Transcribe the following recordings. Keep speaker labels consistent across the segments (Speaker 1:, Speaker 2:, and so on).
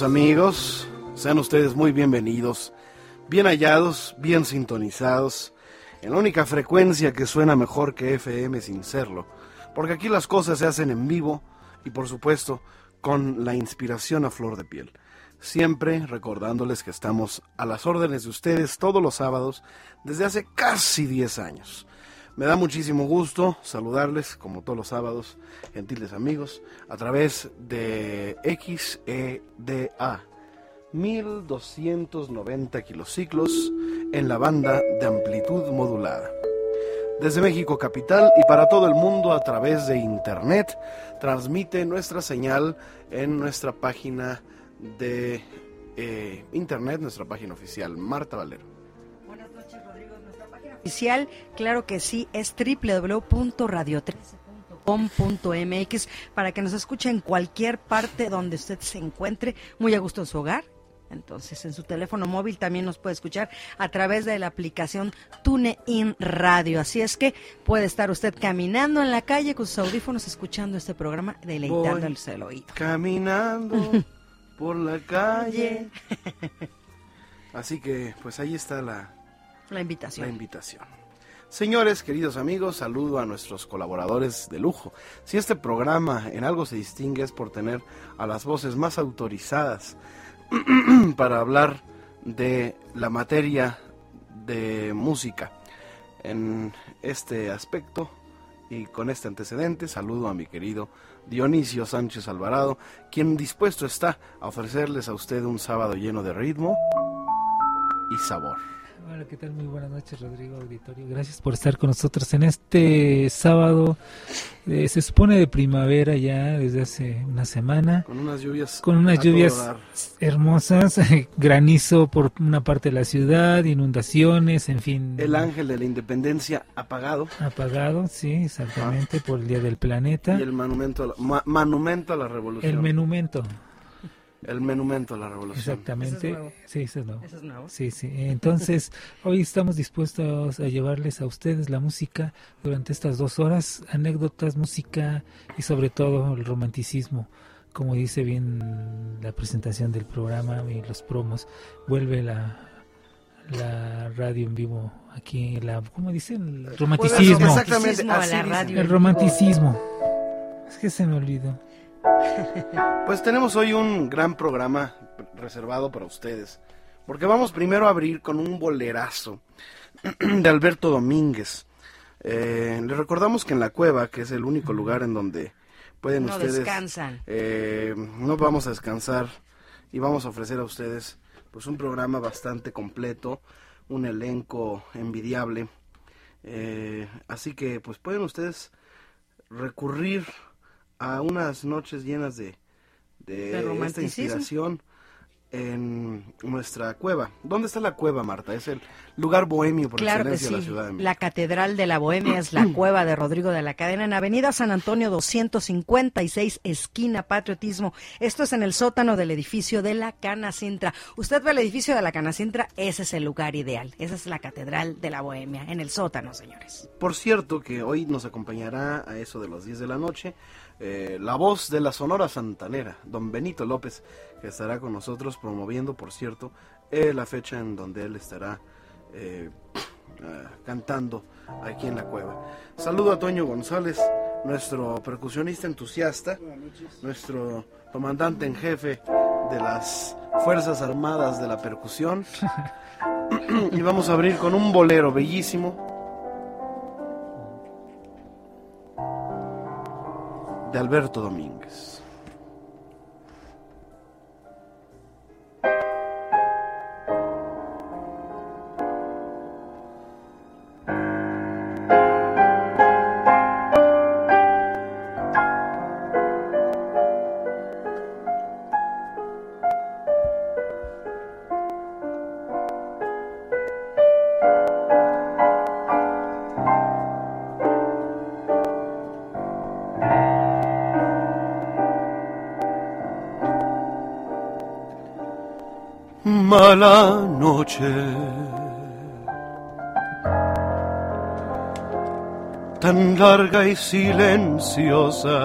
Speaker 1: Amigos, sean ustedes muy bienvenidos, bien hallados, bien sintonizados, en la única frecuencia que suena mejor que FM sin serlo, porque aquí las cosas se hacen en vivo y por supuesto con la inspiración a flor de piel. Siempre recordándoles que estamos a las órdenes de ustedes todos los sábados desde hace casi 10 años. Me da muchísimo gusto saludarles, como todos los sábados, gentiles amigos, a través de XEDA, 1290 kilociclos en la banda de amplitud modulada. Desde México Capital y para todo el mundo a través de Internet, transmite nuestra señal en nuestra página de eh, Internet, nuestra página oficial, Marta Valero
Speaker 2: oficial, claro que sí, es www.radio13.com.mx para que nos escuche en cualquier parte donde usted se encuentre, muy a gusto en su hogar. Entonces, en su teléfono móvil también nos puede escuchar a través de la aplicación TuneIn Radio. Así es que puede estar usted caminando en la calle con sus audífonos escuchando este programa, deleitándose el oído.
Speaker 1: Caminando por la calle. Así que, pues ahí está la,
Speaker 2: la invitación.
Speaker 1: Señores, queridos amigos, saludo a nuestros colaboradores de lujo. Si este programa en algo se distingue es por tener a las voces más autorizadas para hablar de la materia de música. En este aspecto y con este antecedente, saludo a mi querido Dionisio Sánchez Alvarado, quien dispuesto está a ofrecerles a usted un sábado lleno de ritmo y sabor.
Speaker 3: Hola, ¿qué tal? Muy buenas noches, Rodrigo Auditorio. Gracias por estar con nosotros en este sábado. Eh, se supone de primavera ya desde hace una semana.
Speaker 1: Con unas lluvias.
Speaker 3: Con unas lluvias hermosas, granizo por una parte de la ciudad, inundaciones, en fin.
Speaker 1: El ángel de la independencia apagado.
Speaker 3: Apagado, sí, exactamente, por el Día del Planeta.
Speaker 1: Y el monumento a la, monumento a la revolución.
Speaker 3: El monumento.
Speaker 1: El monumento a la revolución.
Speaker 3: Exactamente. Sí, eso es nuevo.
Speaker 2: Eso es nuevo.
Speaker 3: Sí, sí. Entonces, hoy estamos dispuestos a llevarles a ustedes la música durante estas dos horas, anécdotas, música y sobre todo el romanticismo. Como dice bien la presentación del programa y los promos, vuelve la, la radio en vivo aquí, la, ¿cómo dicen? El romanticismo.
Speaker 1: Exactamente, dice.
Speaker 2: radio.
Speaker 3: El romanticismo. Es que se me olvidó.
Speaker 1: Pues tenemos hoy un gran programa reservado para ustedes. Porque vamos primero a abrir con un bolerazo de Alberto Domínguez. Eh, les recordamos que en la cueva, que es el único lugar en donde pueden
Speaker 2: No
Speaker 1: ustedes...
Speaker 2: descansan.
Speaker 1: eh, no vamos a descansar y vamos a ofrecer a ustedes pues un programa bastante completo, un elenco envidiable. Eh, así que pues pueden ustedes recurrir a unas noches llenas de, de
Speaker 2: De
Speaker 1: esta
Speaker 2: romanticismo.
Speaker 1: inspiración en nuestra cueva. ¿Dónde está la cueva, Marta? Es el lugar bohemio por
Speaker 2: Claro
Speaker 1: excelencia
Speaker 2: sí.
Speaker 1: de la Ciudad de México.
Speaker 2: La Catedral de la Bohemia es la cueva de Rodrigo de la Cadena en Avenida San Antonio 256, esquina Patriotismo. Esto es en el sótano del edificio de la Canacintra. Usted ve el edificio de la Canacintra, ese es el lugar ideal. Esa es la Catedral de la Bohemia, en el sótano, señores.
Speaker 1: Por cierto que hoy nos acompañará a eso de las 10 de la noche eh, la voz de la Sonora Santanera, don Benito López, que estará con nosotros promoviendo, por cierto, eh, la fecha en donde él estará eh, cantando aquí en la cueva. Saludo a Toño González, nuestro percusionista entusiasta, nuestro comandante en jefe de las Fuerzas Armadas de la Percusión. y vamos a abrir con un bolero bellísimo. De Alberto Domínguez. Mala noche. Tan larga y silenciosa.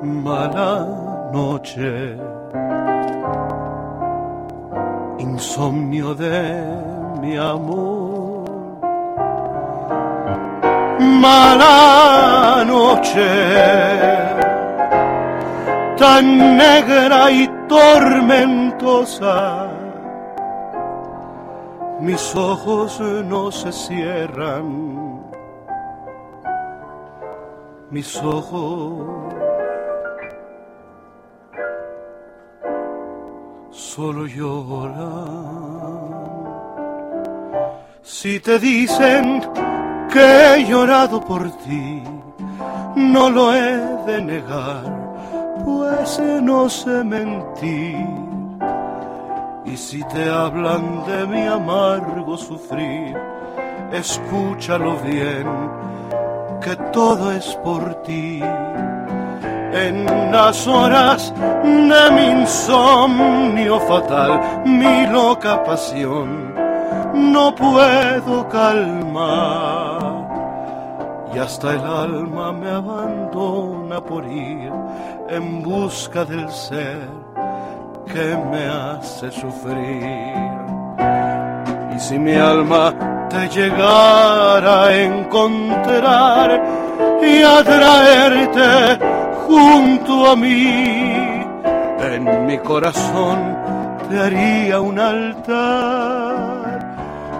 Speaker 1: Mala noche. Insomnio de mi amor. Mala noche tan negra y tormentosa. Mis ojos no se cierran, mis ojos solo lloran. Si te dicen que he llorado por ti, no lo he de negar pues no sé mentir. Y si te hablan de mi amargo sufrir, escúchalo bien, que todo es por ti. En las horas de mi insomnio fatal, mi loca pasión, no puedo calmar. Y hasta el alma me abandona por ir en busca del ser que me hace sufrir. Y si mi alma te llegara a encontrar y a traerte junto a mí, en mi corazón te haría un altar,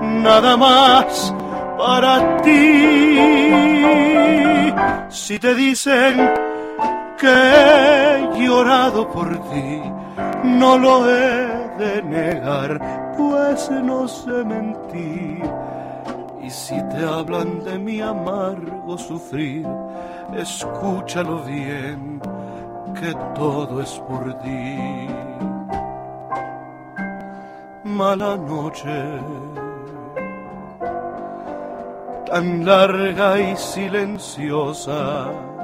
Speaker 1: nada más para ti. Si te dicen que he llorado por ti, no lo he de negar, pues no sé mentir. Y si te hablan de mi amargo sufrir, escúchalo bien, que todo es por ti. Mala noche, tan larga y silenciosa.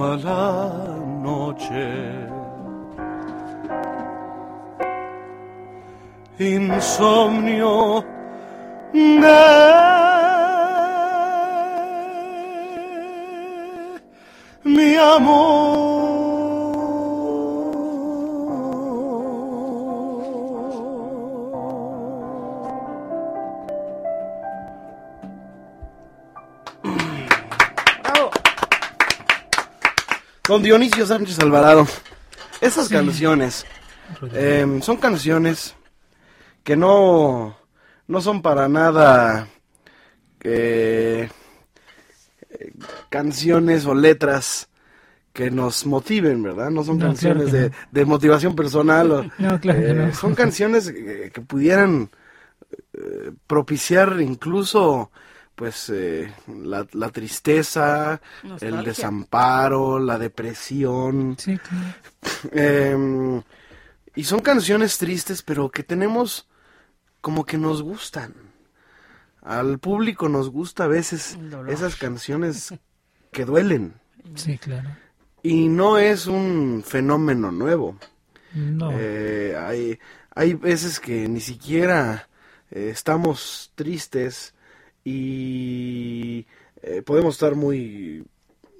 Speaker 1: Mala noche. insomnio de mi amor. Don Dionisio Sánchez Alvarado, esas canciones eh, son canciones que no, no son para nada eh, canciones o letras que nos motiven, ¿verdad? No son
Speaker 3: No,
Speaker 1: canciones
Speaker 3: claro
Speaker 1: de, de motivación personal. o-
Speaker 3: No, claro
Speaker 1: eh,
Speaker 3: no.
Speaker 1: Son canciones que, que pudieran eh, propiciar incluso pues eh, la, la tristeza, el desamparo, la depresión.
Speaker 3: Sí, claro.
Speaker 1: Eh, y son canciones tristes, pero que tenemos como que nos gustan. Al público nos gusta a veces esas canciones que duelen.
Speaker 3: Sí, claro.
Speaker 1: Y no es un fenómeno nuevo.
Speaker 3: No.
Speaker 1: Eh, hay, hay veces que ni siquiera eh, estamos tristes y eh, podemos estar muy,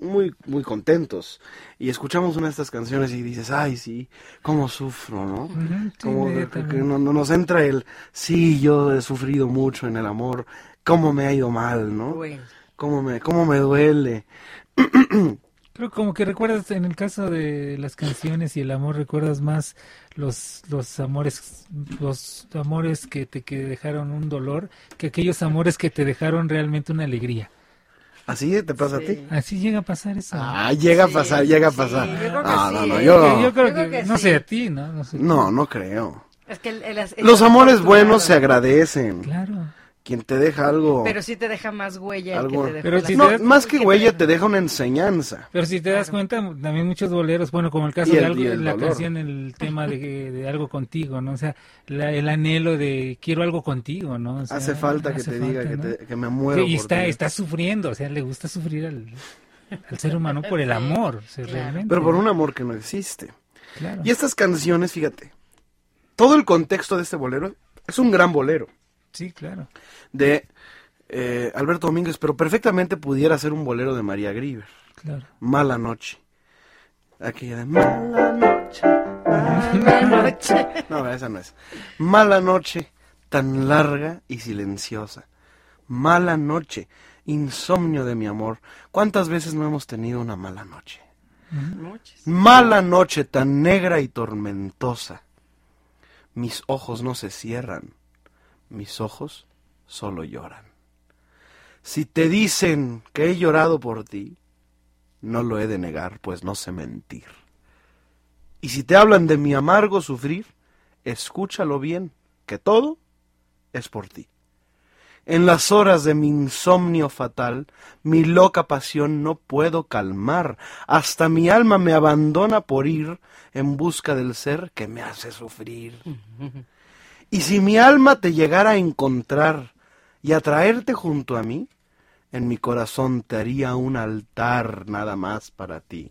Speaker 1: muy, muy contentos. Y escuchamos una de estas canciones y dices, ay, sí, cómo sufro, ¿no?
Speaker 3: Sí,
Speaker 1: Como de- que no nos entra el, sí, yo he sufrido mucho en el amor, cómo me ha ido mal, ¿no?
Speaker 2: Bueno,
Speaker 1: Cómo me, cómo me duele.
Speaker 3: Creo como que recuerdas en el caso de las canciones y el amor recuerdas más los los amores los amores que te que dejaron un dolor que aquellos amores que te dejaron realmente una alegría.
Speaker 1: ¿Así te pasa a ti?
Speaker 3: Así llega a pasar eso.
Speaker 1: Ah, llega a
Speaker 2: Sí,
Speaker 1: pasar, llega a
Speaker 2: sí,
Speaker 1: pasar.
Speaker 2: yo creo que
Speaker 1: no,
Speaker 2: sí,
Speaker 1: no, no, yo,
Speaker 3: Yo, creo
Speaker 2: Yo
Speaker 3: que,
Speaker 2: creo que
Speaker 3: no
Speaker 2: sí.
Speaker 3: sé a ti, ¿no? No, sé.
Speaker 1: no, no creo.
Speaker 2: es que el- el- el-
Speaker 1: Los amores buenos se
Speaker 2: acostumbrado.
Speaker 1: agradecen.
Speaker 3: Claro.
Speaker 1: Quien te deja algo,
Speaker 2: Pero sí te deja más huella el
Speaker 1: algo-
Speaker 2: que te
Speaker 3: Pero si
Speaker 1: no,
Speaker 3: te das-
Speaker 1: más que
Speaker 2: te
Speaker 1: huella
Speaker 2: deja-
Speaker 1: te deja una enseñanza.
Speaker 3: Pero si te das cuenta, también muchos boleros, bueno, como el caso
Speaker 1: el-
Speaker 3: de algo,
Speaker 1: el
Speaker 3: la
Speaker 1: dolor.
Speaker 3: canción, el tema de, de algo contigo, ¿no? O sea, la- el anhelo de quiero algo contigo, ¿no? O sea,
Speaker 1: hace falta que
Speaker 3: hace
Speaker 1: te diga que, te- que me muero.
Speaker 3: Sí, y
Speaker 1: por
Speaker 3: está,
Speaker 1: ti.
Speaker 3: está sufriendo, o sea, le gusta sufrir al, al ser humano por el amor, o sea, realmente.
Speaker 1: Pero por un amor que no existe.
Speaker 3: Claro.
Speaker 1: Y estas canciones, fíjate, todo el contexto de este bolero es un gran bolero
Speaker 3: Sí, claro.
Speaker 1: de eh, Alberto Domínguez, pero perfectamente pudiera ser un bolero de María Grieber.
Speaker 3: Claro.
Speaker 1: Mala noche. Aquella de mala noche.
Speaker 2: Mala noche.
Speaker 1: No, esa no es. Mala noche, tan larga y silenciosa. Mala noche, insomnio de mi amor. ¿Cuántas veces no hemos tenido una mala noche?
Speaker 2: Muchas.
Speaker 1: Mala noche, tan negra y tormentosa. Mis ojos no se cierran, mis ojos solo lloran. Si te dicen que he llorado por ti, no lo he de negar, pues no sé mentir. Y si te hablan de mi amargo sufrir, escúchalo bien, que todo es por ti. En las horas de mi insomnio fatal, mi loca pasión no puedo calmar, hasta mi alma me abandona por ir en busca del ser que me hace sufrir. Y si mi alma te llegara a encontrar y a traerte junto a mí, en mi corazón te haría un altar nada más para ti.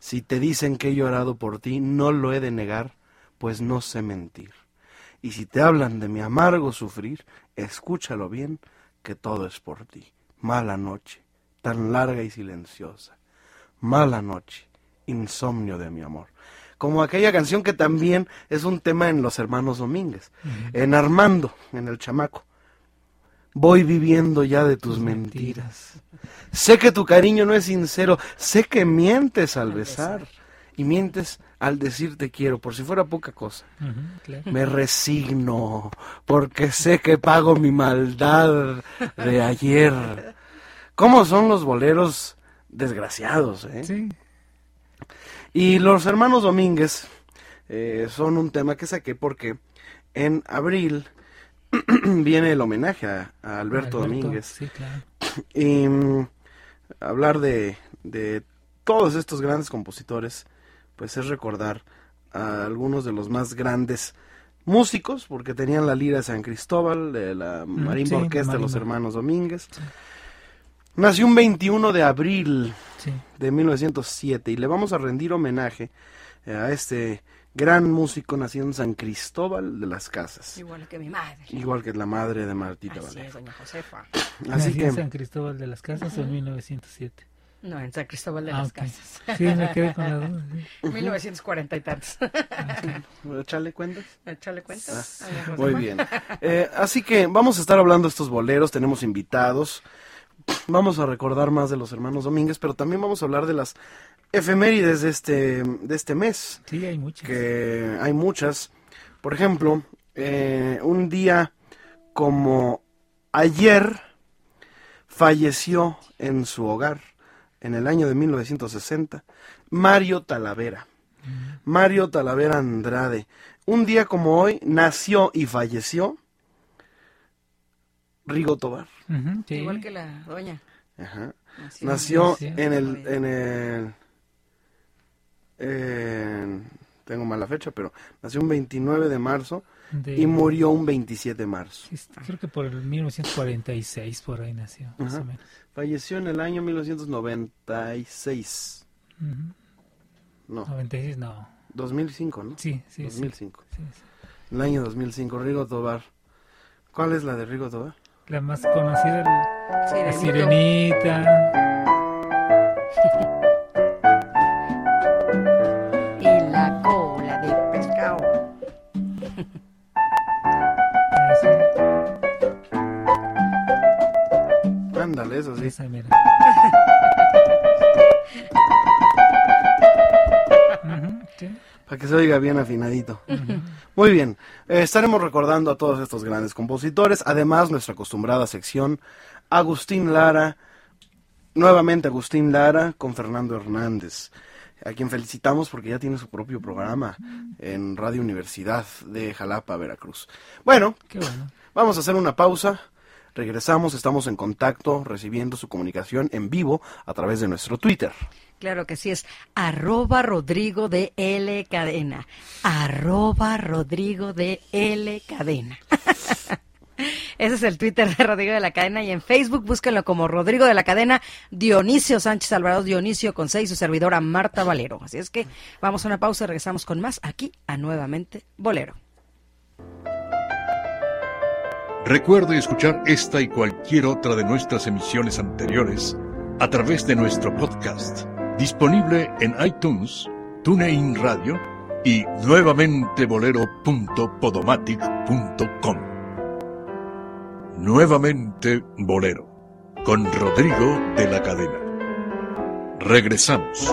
Speaker 1: Si te dicen que he llorado por ti, no lo he de negar, pues no sé mentir. Y si te hablan de mi amargo sufrir, escúchalo bien, que todo es por ti. Mala noche, tan larga y silenciosa. Mala noche, insomnio de mi amor. Como aquella canción que también es un tema en Los Hermanos Domínguez, en Armando, en El Chamaco. Voy viviendo ya de tus mentiras. Sé que tu cariño no es sincero, sé que mientes al besar y mientes al decir te quiero, por si fuera poca cosa.
Speaker 3: Claro.
Speaker 1: Me resigno, porque sé que pago mi maldad de ayer. ¿Cómo son los boleros desgraciados, eh?
Speaker 3: Sí,
Speaker 1: Y los hermanos Domínguez eh, son un tema que saqué porque en abril viene el homenaje a, a Alberto, Domínguez.
Speaker 3: Sí, claro.
Speaker 1: Y mm, hablar de, de todos estos grandes compositores, pues es recordar a algunos de los más grandes músicos, porque tenían la lira de San Cristóbal, de la marimba
Speaker 3: sí,
Speaker 1: orquesta de los hermanos Domínguez. Nació un 21 de abril
Speaker 3: Sí.
Speaker 1: de 1907 y le vamos a rendir homenaje a este gran músico nacido en San Cristóbal de las Casas,
Speaker 2: Igual que mi madre.
Speaker 1: igual que la madre de Martita
Speaker 2: Así
Speaker 1: Valero.
Speaker 2: es, doña Josefa.
Speaker 1: Así
Speaker 3: Nací en
Speaker 1: que
Speaker 3: San Cristóbal de las Casas o en 1907.
Speaker 2: No, en San Cristóbal de
Speaker 3: Ah,
Speaker 2: las. Casas.
Speaker 3: Sí, me quedé con la duda. sí.
Speaker 2: 1940 y tantos.
Speaker 1: échale cuentas.
Speaker 2: Échale cuenta.
Speaker 1: Ah. Muy bien. Eh, así que vamos a estar hablando de estos boleros, tenemos invitados, vamos a recordar más de los hermanos Domínguez, pero también vamos a hablar de las efemérides de este, de este mes,
Speaker 3: Sí, hay muchas.
Speaker 1: que hay muchas. Por ejemplo, eh, un día como ayer falleció en su hogar, en el año de 1960, Mario Talavera. Mario Talavera Andrade. Un día como hoy nació y falleció Rigo Tobar.
Speaker 3: Ujú, sí.
Speaker 2: Igual que la doña.
Speaker 1: Ajá.
Speaker 2: Nació,
Speaker 1: Nació en el, en el, en- tengo mala fecha, pero nació un 29 de marzo
Speaker 3: De-
Speaker 1: y murió un 27 de marzo.
Speaker 3: Creo que por el 1946 por ahí nació, más o menos.
Speaker 1: Falleció en el año 1996.
Speaker 3: Ujú.
Speaker 1: No,
Speaker 3: 96, no.
Speaker 1: 2005, ¿no?
Speaker 3: Sí, sí, sí.
Speaker 1: 2005.
Speaker 3: sí, sí.
Speaker 1: El año 2005, Rigo Tobar. ¿Cuál es la de Rigo Tobar?
Speaker 3: La más conocida, la. Sirenita.
Speaker 2: Y la cola de pescado.
Speaker 1: Ándale, eso sí.
Speaker 3: esa, mira. Sí.
Speaker 1: Para que se oiga bien afinadito. Muy bien, eh, estaremos recordando a todos estos grandes compositores. Además, nuestra acostumbrada sección, Agustín Lara, nuevamente Agustín Lara con Fernando Hernández, a quien felicitamos porque ya tiene su propio programa en Radio Universidad de Jalapa, Veracruz. Bueno,
Speaker 3: Qué bueno.
Speaker 1: Vamos a hacer una pausa. Regresamos, estamos en contacto, recibiendo su comunicación en vivo a través de nuestro Twitter.
Speaker 2: Claro que sí, es arroba Rodrigo de L Cadena. Arroba Rodrigo de L Cadena. Ese es el Twitter de Rodrigo de la Cadena y en Facebook búsquenlo como Rodrigo de la Cadena Dionisio Sánchez Alvarado Dionisio con seis, su servidora Marta Valero. Así es que vamos a una pausa y regresamos con más aquí a Nuevamente Bolero.
Speaker 4: Recuerde escuchar esta y cualquier otra de nuestras emisiones anteriores a través de nuestro podcast, disponible en iTunes, TuneIn Radio y nuevamente bolero.podomatic.com. Nuevamente Bolero, con Rodrigo de la Cadena. Regresamos.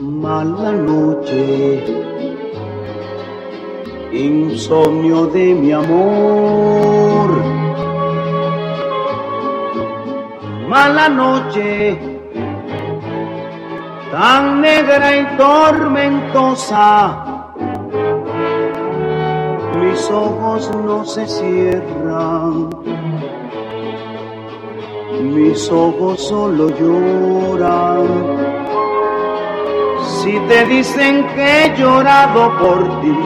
Speaker 5: Mala noche, insomnio de mi amor. Mala noche, tan negra y tormentosa. Mis ojos no se cierran, mis ojos solo lloran. Si te dicen que he llorado por ti,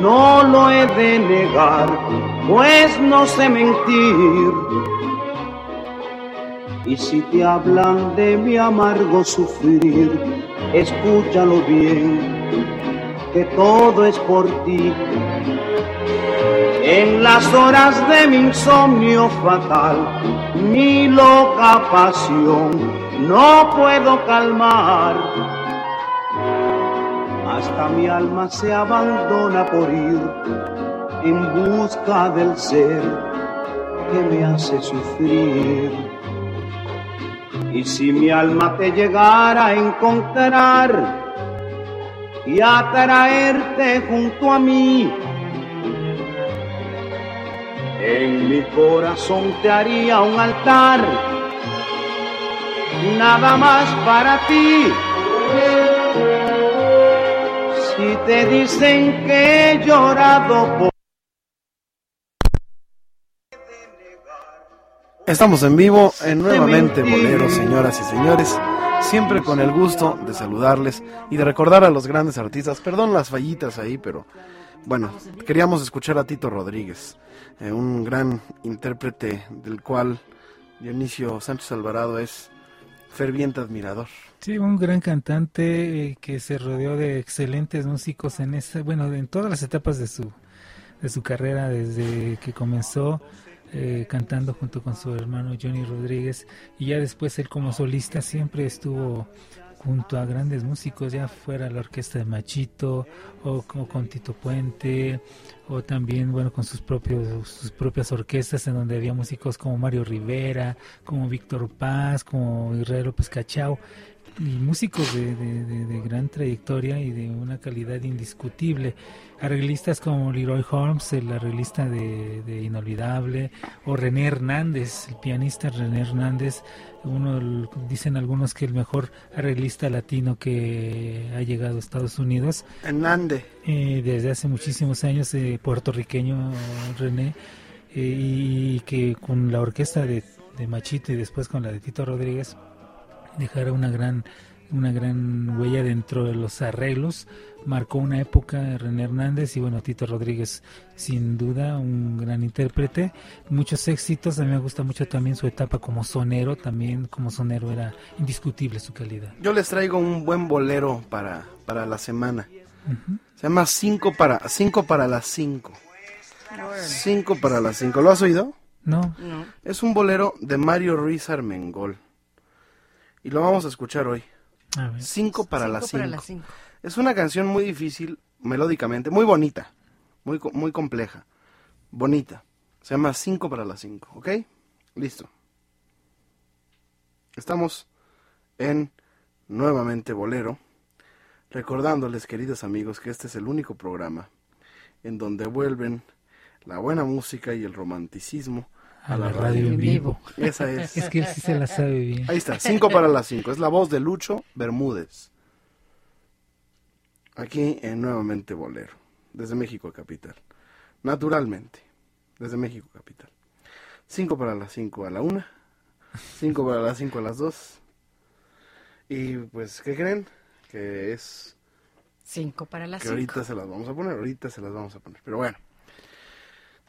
Speaker 5: no lo he de negar, pues no sé mentir. Y si te hablan de mi amargo sufrir, escúchalo bien, que todo es por ti. En las horas de mi insomnio fatal, mi loca pasión no puedo calmar. Hasta mi alma se abandona por ir en busca del ser que me hace sufrir. Y si mi alma te llegara a encontrar y a traerte junto a mí, mi corazón te haría un altar, nada más para ti. Si te dicen que he llorado por
Speaker 1: Estamos en vivo en Nuevamente Bolero, señoras y señores. Siempre con el gusto de saludarles y de recordar a los grandes artistas. Perdón las fallitas ahí, pero bueno, queríamos escuchar a Tito Rodríguez, eh, un gran intérprete del cual Dionisio Sánchez Alvarado es ferviente admirador.
Speaker 3: Sí, un gran cantante eh, que se rodeó de excelentes músicos en esa, bueno, en todas las etapas de su de su carrera desde que comenzó eh, cantando junto con su hermano Johnny Rodríguez y ya después él como solista siempre estuvo junto a grandes músicos, ya fuera la orquesta de Machito o, o con Tito Puente o también bueno con sus propios sus propias orquestas en donde había músicos como Mario Rivera, como Víctor Paz, como Israel López Cachao y músicos de, de, de, de, gran trayectoria y de una calidad indiscutible. Arreglistas como Leroy Holmes, el arreglista de, Inolvidable, o René Hernández, el pianista René Hernández, uno dicen algunos que el mejor arreglista latino que ha llegado a Estados Unidos.
Speaker 1: Hernández.
Speaker 3: Eh, desde hace muchísimos años, eh, puertorriqueño René, eh, y que con la orquesta de, de Machito y después con la de Tito Rodríguez, dejara una gran una gran huella dentro de los arreglos. Marcó una época René Hernández y bueno Tito Rodríguez sin duda un gran intérprete. Muchos éxitos a mí me gusta mucho también su etapa como sonero también como sonero era indiscutible su calidad.
Speaker 1: Yo les traigo un buen bolero para para la semana. Uh -huh. se llama cinco para cinco para las cinco. Cinco para las cinco. Lo has oído
Speaker 3: no,
Speaker 2: no.
Speaker 1: es un bolero de Mario Ruiz Armengol y lo vamos a escuchar hoy. Cinco para,
Speaker 2: Cinco
Speaker 1: las
Speaker 2: para
Speaker 1: cinco.
Speaker 2: las cinco.
Speaker 1: Es una canción muy difícil, melódicamente, muy bonita, muy, co- muy compleja, bonita. Se llama Cinco para las cinco, ¿ok? Listo. Estamos en nuevamente Bolero, recordándoles, queridos amigos, que este es el único programa en donde vuelven la buena música y el romanticismo
Speaker 3: a la radio en vivo
Speaker 1: Esa es.
Speaker 3: es que él sí se la sabe bien
Speaker 1: Ahí está, 5 para las 5. Es la voz de Lucho Bermúdez. Aquí en Nuevamente Bolero, desde México Capital. Naturalmente, desde México Capital. 5 para las 5 a la 1. 5 para las 5 a las 2. Y pues, ¿qué creen? Que es
Speaker 2: Cinco para las
Speaker 1: que
Speaker 2: cinco.
Speaker 1: ahorita se las vamos a poner, ahorita se las vamos a poner. Pero bueno.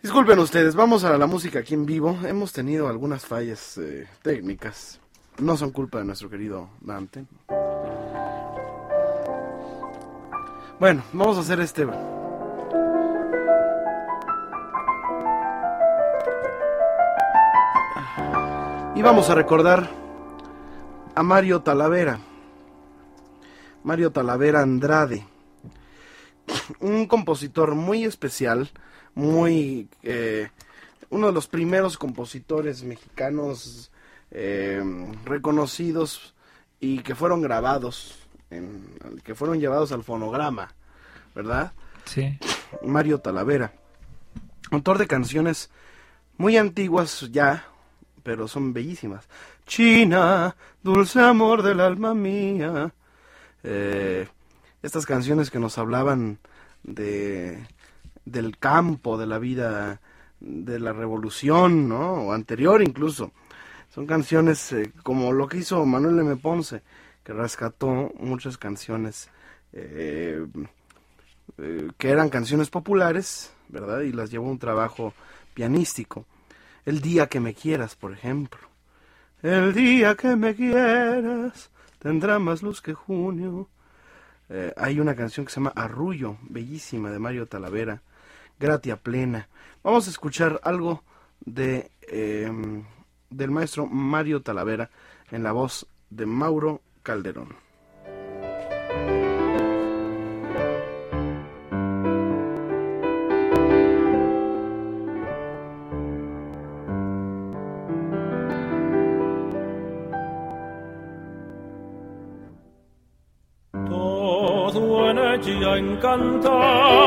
Speaker 1: Disculpen ustedes, vamos a la música aquí en vivo. Hemos tenido algunas fallas eh, técnicas. No son culpa de nuestro querido Dante. Bueno, vamos a hacer este. Y vamos a recordar a Mario Talavera. Mario Talavera Andrade. Un compositor muy especial, muy... eh, uno de los primeros compositores mexicanos eh, reconocidos y que fueron grabados, en- que fueron llevados al fonograma, ¿verdad?
Speaker 3: sí
Speaker 1: Mario Talavera, autor de canciones muy antiguas ya, pero son bellísimas. China, dulce amor del alma mía. Eh, estas canciones que nos hablaban de del campo, de la vida, de la revolución, ¿no? O anterior incluso. Son canciones eh, como lo que hizo Manuel M. Ponce, que rescató muchas canciones eh, eh, que eran canciones populares, ¿verdad? Y las llevó a un trabajo pianístico. El día que me quieras, por ejemplo, El día que me quieras tendrá más luz que junio. Hay una canción que se llama Arrullo, bellísima, de Mario Talavera, Gratia Plena. Vamos a escuchar algo de em, del maestro Mario Talavera en la voz de Mauro Calderón.
Speaker 6: Todo en ella encantaba,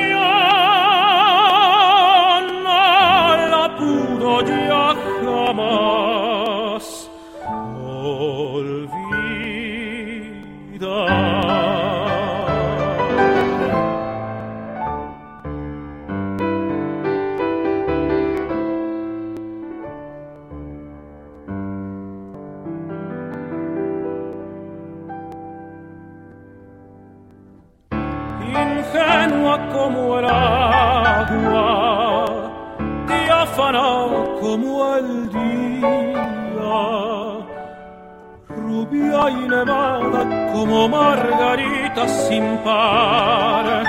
Speaker 6: como margarita sin par.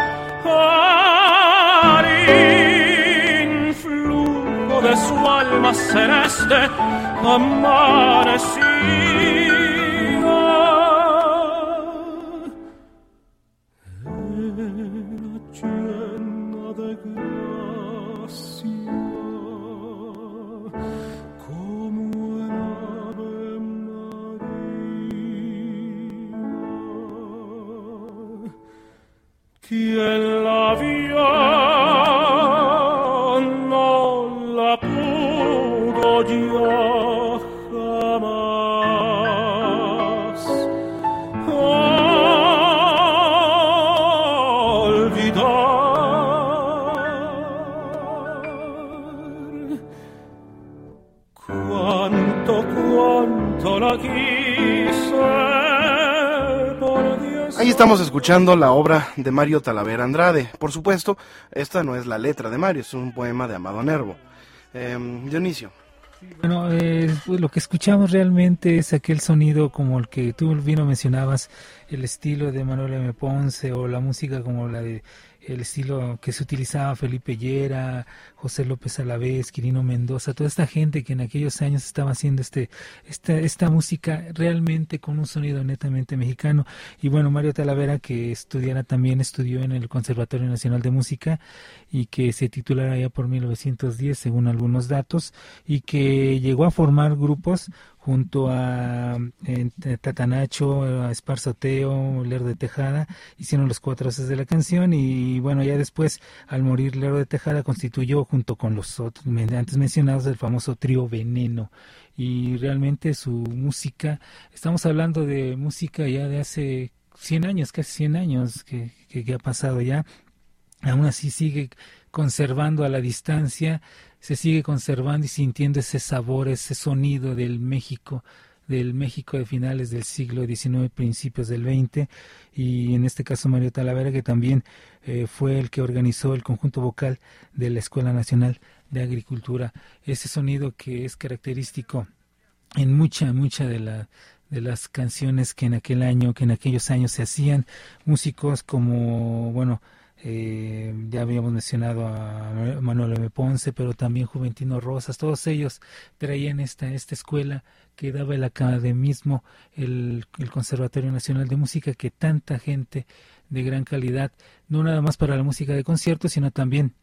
Speaker 6: Al influjo de su alma celeste amanecía.
Speaker 1: Escuchando la obra de Mario Talavera Andrade. Por supuesto, esta no es la letra de Mario, es un poema de Amado Nervo. Em, Dionisio.
Speaker 3: Bueno, eh, pues lo que escuchamos realmente es aquel sonido como el que tú bien lo mencionabas, el estilo de Manuel M. Ponce o la música como la de el estilo que se utilizaba Felipe Llera, José López Alavés, Quirino Mendoza, toda esta gente que en aquellos años estaba haciendo este esta esta música realmente con un sonido netamente mexicano. Y bueno, Mario Talavera que estudiara también estudió en el Conservatorio Nacional de Música y que se titulara ya por 1910 según algunos datos y que llegó a formar grupos junto a eh, Tatanacho, a Esparzoteo, Lerdo de Tejada, hicieron los cuatro haces de la canción y bueno, ya después al morir Lerdo de Tejada constituyó junto con los otros antes mencionados el famoso trío Veneno. Y realmente su música, estamos hablando de música ya de hace 100 años, casi 100 años que, que, que ha pasado ya, aún así sigue conservando a la distancia, se sigue conservando y sintiendo ese sabor, ese sonido del México, del México de finales del siglo XIX, principios del XX, y en este caso Mario Talavera, que también eh, fue el que organizó el conjunto vocal de la Escuela Nacional de Agricultura, ese sonido que es característico en mucha, mucha de la de las canciones que en aquel año, que en aquellos años se hacían, músicos como, bueno, eh, ya habíamos mencionado a Manuel M. Ponce, pero también Juventino Rosas, todos ellos traían esta, esta escuela que daba el academismo, el, el Conservatorio Nacional de Música, que tanta gente de gran calidad, no nada más para la música de concierto, sino también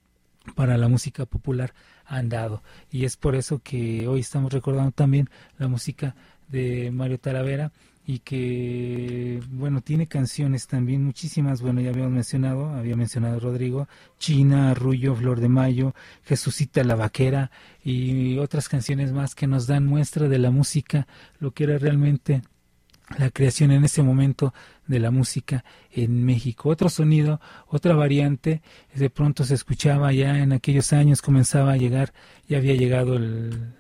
Speaker 3: para la música popular han dado. Y es por eso que hoy estamos recordando también la música de Mario Talavera y que, bueno, tiene canciones también muchísimas, bueno, ya habíamos mencionado, había mencionado Rodrigo, China, Arrullo, Flor de Mayo, Jesucita la Vaquera y otras canciones más que nos dan muestra de la música, lo que era realmente la creación en ese momento de la música en México. Otro sonido, otra variante, de pronto se escuchaba ya en aquellos años, comenzaba a llegar, ya había llegado el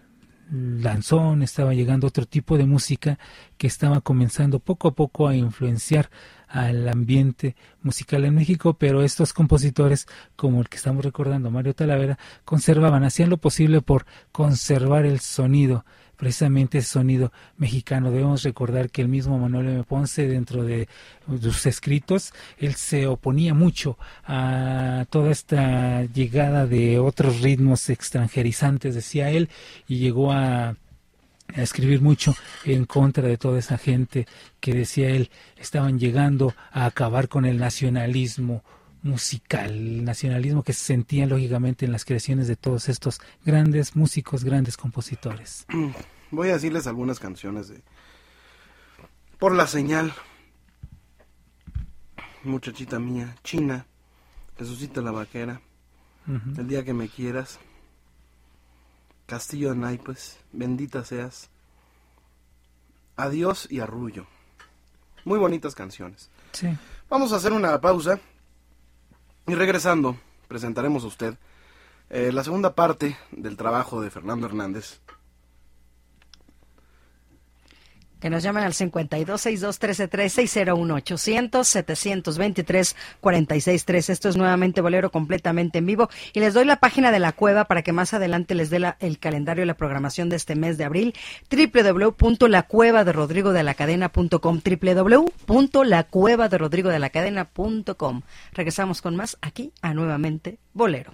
Speaker 3: lanzón, estaba llegando otro tipo de música que estaba comenzando poco a poco a influenciar al ambiente musical en México, pero estos compositores, como el que estamos recordando, Mario Talavera, conservaban, hacían lo posible por conservar el sonido precisamente ese sonido mexicano. Debemos recordar que el mismo Manuel M. Ponce, dentro de sus escritos, él se oponía mucho a toda esta llegada de otros ritmos extranjerizantes, decía él, y llegó a a escribir mucho en contra de toda esa gente que decía él estaban llegando a acabar con el nacionalismo musical, el nacionalismo que se sentía lógicamente en las creaciones de todos estos grandes músicos, grandes compositores.
Speaker 1: Voy a decirles algunas canciones de Por la señal, Muchachita mía, China, Jesucita la vaquera, El día que me quieras, Castillo de Naipes, Bendita seas, Adiós y Arrullo. Muy bonitas canciones.
Speaker 3: Sí.
Speaker 1: Vamos a hacer una pausa y regresando, presentaremos a usted eh, la segunda parte del trabajo de Fernando Hernández.
Speaker 2: Que nos llamen al 5262-133601-800-723-463. Esto es nuevamente Bolero completamente en vivo. Y les doy la página de la cueva para que más adelante les dé el calendario y la programación de este mes de abril. www.lacuevaderodrigodelacadena.com www.lacuevaderodrigodelacadena.com Regresamos con más aquí a nuevamente Bolero.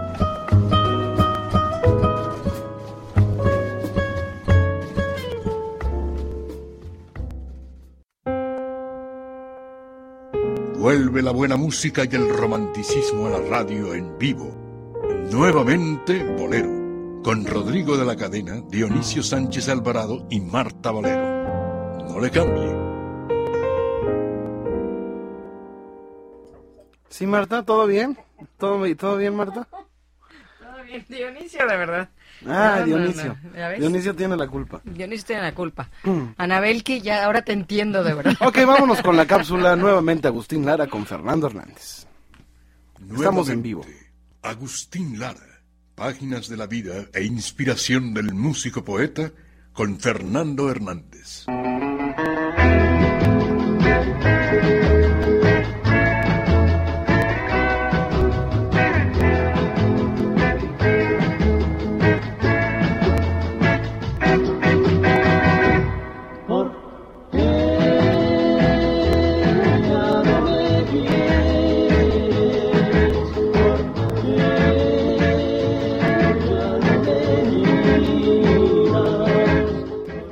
Speaker 4: Vuelve la buena música y el romanticismo a la radio en vivo. Nuevamente Bolero, con Rodrigo de la Cadena, Dionisio Sánchez Alvarado y Marta Valero. No le cambie.
Speaker 1: Sí, Marta, ¿todo bien? ¿Todo, ¿todo bien, Marta?
Speaker 2: Todo bien, Dionisio, de verdad.
Speaker 1: Ah,
Speaker 2: No,
Speaker 1: Dionisio. Dionisio tiene la culpa.
Speaker 2: Dionisio tiene la culpa. Anabelki, ya ahora te entiendo, de verdad.
Speaker 1: Ok, vámonos con la cápsula. Nuevamente Agustín Lara con Fernando Hernández. Estamos en vivo.
Speaker 4: Agustín Lara, páginas de la vida e inspiración del músico poeta con Fernando Hernández.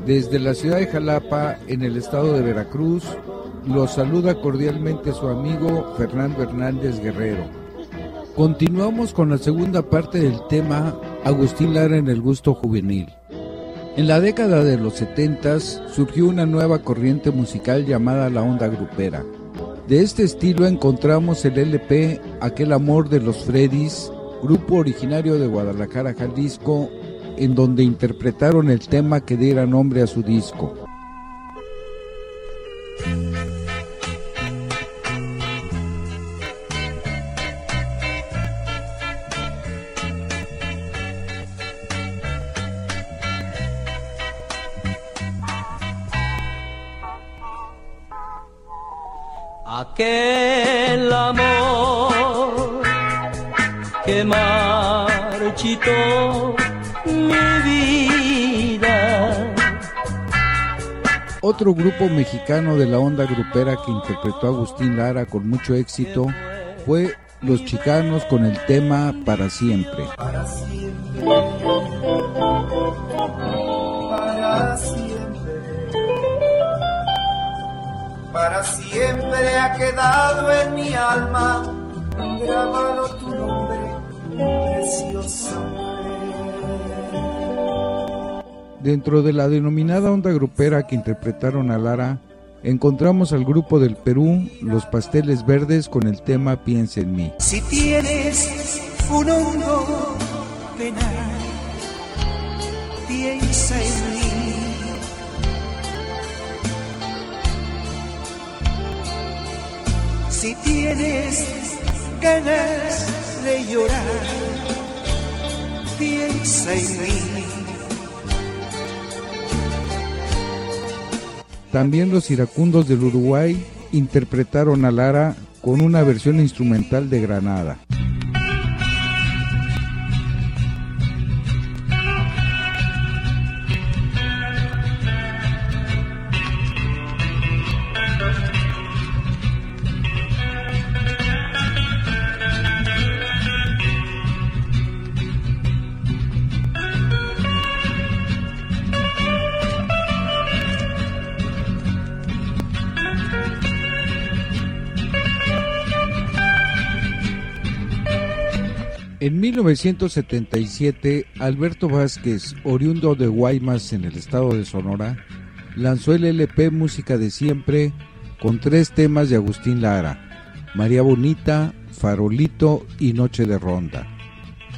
Speaker 7: Desde la ciudad de Jalapa, en el estado de Veracruz, los saluda cordialmente su amigo Fernando Hernández Guerrero. Continuamos con la segunda parte del tema Agustín Lara en el gusto juvenil. En la década de los 70 surgió una nueva corriente musical llamada la onda grupera. De este estilo encontramos el LP Aquel Amor de los Freddys, grupo originario de Guadalajara, Jalisco, en donde interpretaron el tema que diera nombre a su disco.
Speaker 8: Aquel
Speaker 7: Otro grupo mexicano de la onda grupera que interpretó Agustín Lara con mucho éxito fue Los Chicanos con el tema Para siempre.
Speaker 9: Para siempre. Para siempre. Para siempre ha quedado en mi alma grabado tu nombre, preciosa
Speaker 7: Dentro de la denominada onda grupera que interpretaron a Lara, encontramos al grupo del Perú, Los Pasteles Verdes, con el tema Piensa en mí.
Speaker 9: Si tienes un hondo penal, piensa en mí. Si tienes ganas de llorar, piensa en mí.
Speaker 7: También los iracundos del Uruguay interpretaron a Lara con una versión instrumental de Granada. En 1977, Alberto Vázquez, oriundo de Guaymas en el estado de Sonora, lanzó el LP Música de Siempre con tres temas de Agustín Lara, María Bonita, Farolito y Noche de Ronda.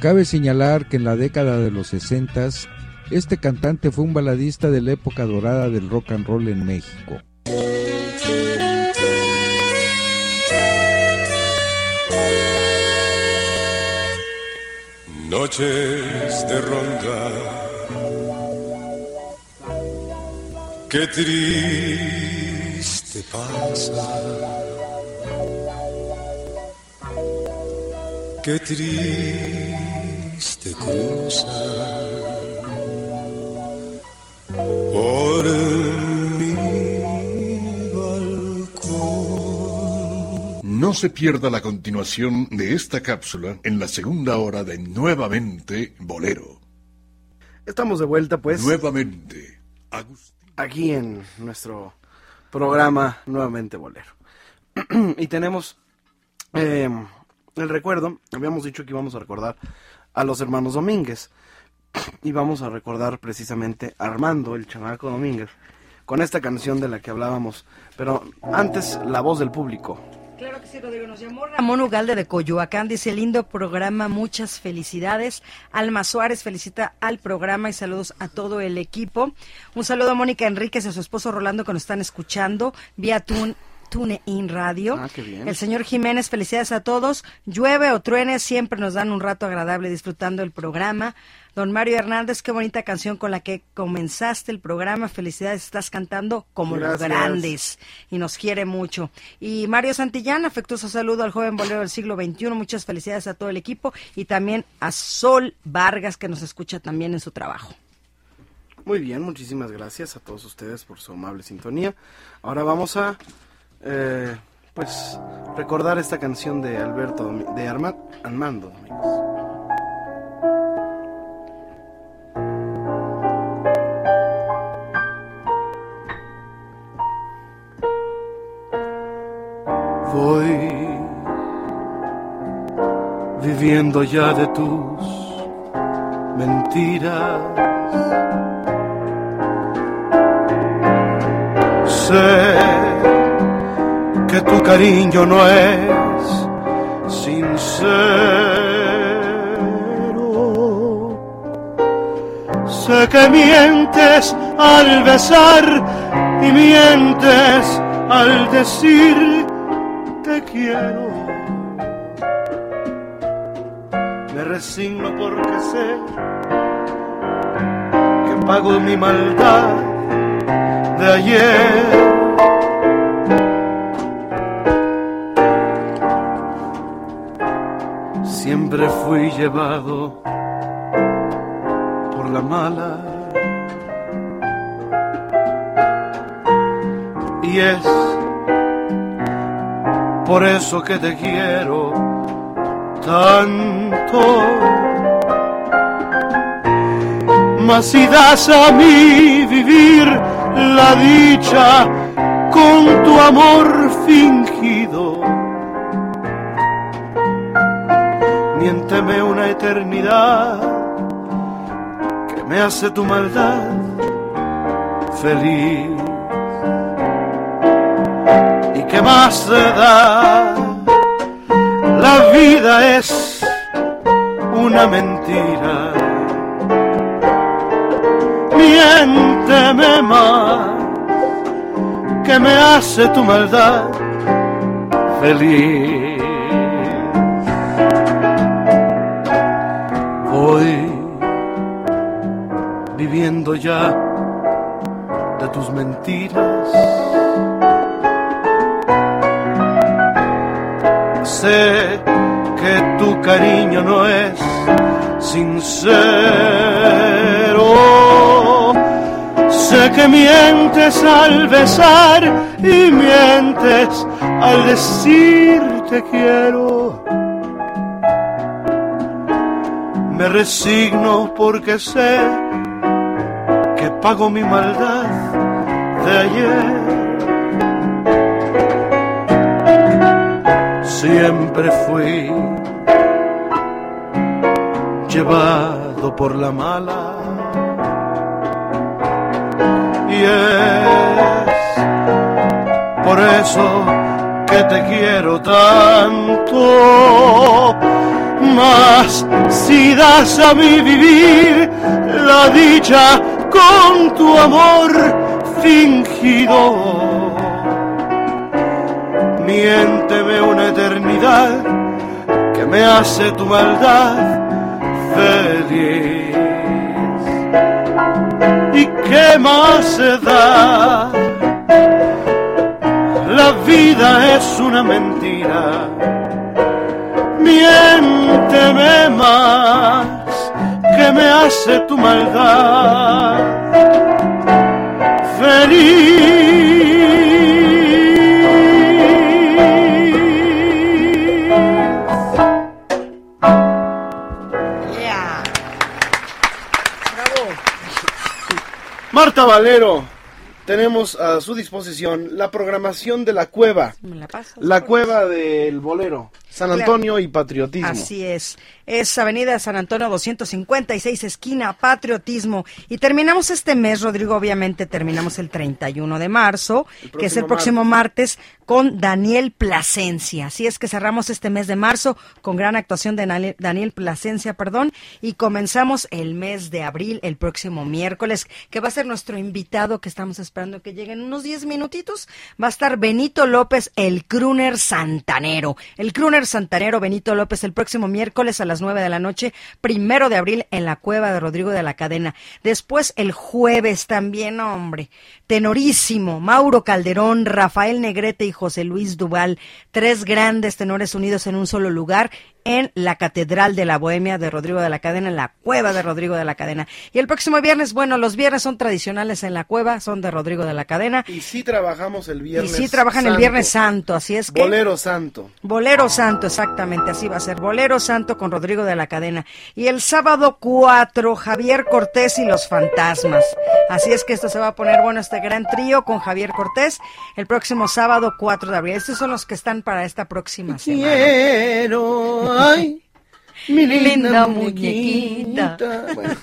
Speaker 7: Cabe señalar que en la década de los 60 este cantante fue un baladista de la época dorada del rock and roll en México.
Speaker 10: Noches de ronda, qué triste pasa, qué triste cruza. Por
Speaker 4: No se pierda la continuación de esta cápsula en la segunda hora de Nuevamente Bolero.
Speaker 1: Estamos de vuelta, pues.
Speaker 4: Nuevamente, Agustín.
Speaker 1: Aquí en nuestro programa Nuevamente Bolero. y tenemos eh, el recuerdo. Habíamos dicho que íbamos a recordar a los hermanos Domínguez. Y vamos a recordar precisamente a Armando, el chamaco Domínguez, con esta canción de la que hablábamos. Pero antes, la voz del público.
Speaker 2: Claro que sí, Rodrigo. Nos llamó Ramón Ugalde de Coyoacán. Dice, lindo programa, muchas felicidades. Alma Suárez felicita al programa y saludos a todo el equipo. Un saludo a Mónica Enríquez y a su esposo Rolando que nos están escuchando vía Tune. TuneIn Radio.
Speaker 1: Ah, qué bien.
Speaker 2: El señor Jiménez, felicidades a todos. Llueve o truene, siempre nos dan un rato agradable disfrutando el programa. Don Mario Hernández, qué bonita canción con la que comenzaste el programa. Felicidades, estás cantando como los
Speaker 1: Gracias.
Speaker 2: grandes y nos quiere mucho. Y Mario Santillán, afectuoso saludo al joven bolero del siglo XXI. Muchas felicidades a todo el equipo y también a Sol Vargas, que nos escucha también en su trabajo.
Speaker 1: Muy bien, muchísimas gracias a todos ustedes por su amable sintonía. Ahora vamos a, eh, pues, recordar esta canción de Alberto, de Arma- Armando Domínguez. Voy viviendo ya de tus mentiras. Sé que tu cariño no es sincero. Sé que mientes al besar y mientes al decir te quiero. Me resigno porque sé que pago mi maldad de ayer. Siempre fui llevado por la mala. Y es por eso que te quiero tanto. Mas si das a mí vivir la dicha con tu amor fingido, miénteme una eternidad que me hace tu maldad feliz. ¿Y qué más se da? La vida es una mentira. Miénteme más que me hace tu maldad feliz. Ya de tus mentiras. Sé que tu cariño no es sincero. Sé que mientes al besar y mientes al decir te quiero. Me resigno porque sé pago mi maldad de ayer. Siempre fui llevado por la mala. Y es por eso que te quiero tanto. Mas si das a mí vivir la dicha con tu amor fingido, miénteme una eternidad que me hace tu maldad feliz. ¿Y qué más se da? La vida es una mentira. Miénteme más que me hace tu maldad feliz.
Speaker 2: Yeah. Bravo.
Speaker 1: Marta Valero, tenemos a su disposición la programación de la cueva.
Speaker 2: ¿Me la?
Speaker 1: La cueva del bolero, San
Speaker 2: Claro.
Speaker 1: Antonio y Patriotismo.
Speaker 2: Así es. Es Avenida San Antonio 256, esquina Patriotismo. Y terminamos este mes, Rodrigo, obviamente terminamos el 31 de marzo, que es el próximo martes, con Daniel Plasencia. Así es que cerramos este mes de marzo con gran actuación de Daniel- Plasencia, perdón, y comenzamos el mes de abril, el próximo miércoles, que va a ser nuestro invitado que estamos esperando que llegue en unos 10 minutitos. Va a estar Benito López, el crooner santanero. El crooner santanero Benito López el próximo miércoles a las 9 de la noche, primero de abril, en la cueva de Rodrigo de la Cadena. Después el jueves también, hombre, tenorísimo, Mauro Calderón, Rafael Negrete y José Luis Duval, tres grandes tenores unidos en un solo lugar en la Catedral de la Bohemia de Rodrigo de la Cadena, en la cueva de Rodrigo de la Cadena. Y el próximo viernes, bueno, los viernes son tradicionales en la cueva, son de Rodrigo de la Cadena.
Speaker 1: Y sí trabajamos el
Speaker 2: Y
Speaker 1: viernes
Speaker 2: sí trabajan el. Viernes Santo, así es que...
Speaker 1: Bolero Santo.
Speaker 2: Bolero Santo, exactamente, así va a ser. Bolero Santo con Rodrigo de la Cadena. Y el sábado 4, Javier Cortés y los Fantasmas. Así es que esto se va a poner bueno, este gran trío con Javier Cortés, el próximo sábado 4 de abril. Estos son los que están para esta próxima semana.
Speaker 1: Quiero, ay, mi linda,
Speaker 2: Linda
Speaker 1: muñequita.
Speaker 2: muñequita.
Speaker 1: Bueno,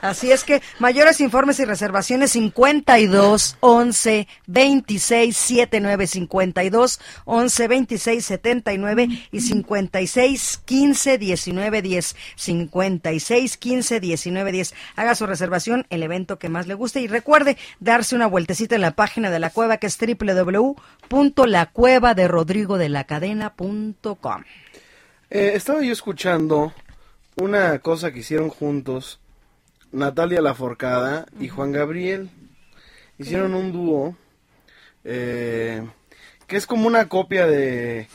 Speaker 2: Así es que mayores informes y reservaciones 52 11 26 79 52 11 26 79 y 56 15 19 10 56 15 19 10 haga su reservación el evento que más le guste y recuerde darse una vueltecita en la página de la cueva que es www.lacuevaderodrigodelacadena.com
Speaker 1: eh, estaba yo escuchando una cosa que hicieron juntos Natalia Laforcada y Juan Gabriel. Hicieron un dúo eh, que es como una copia de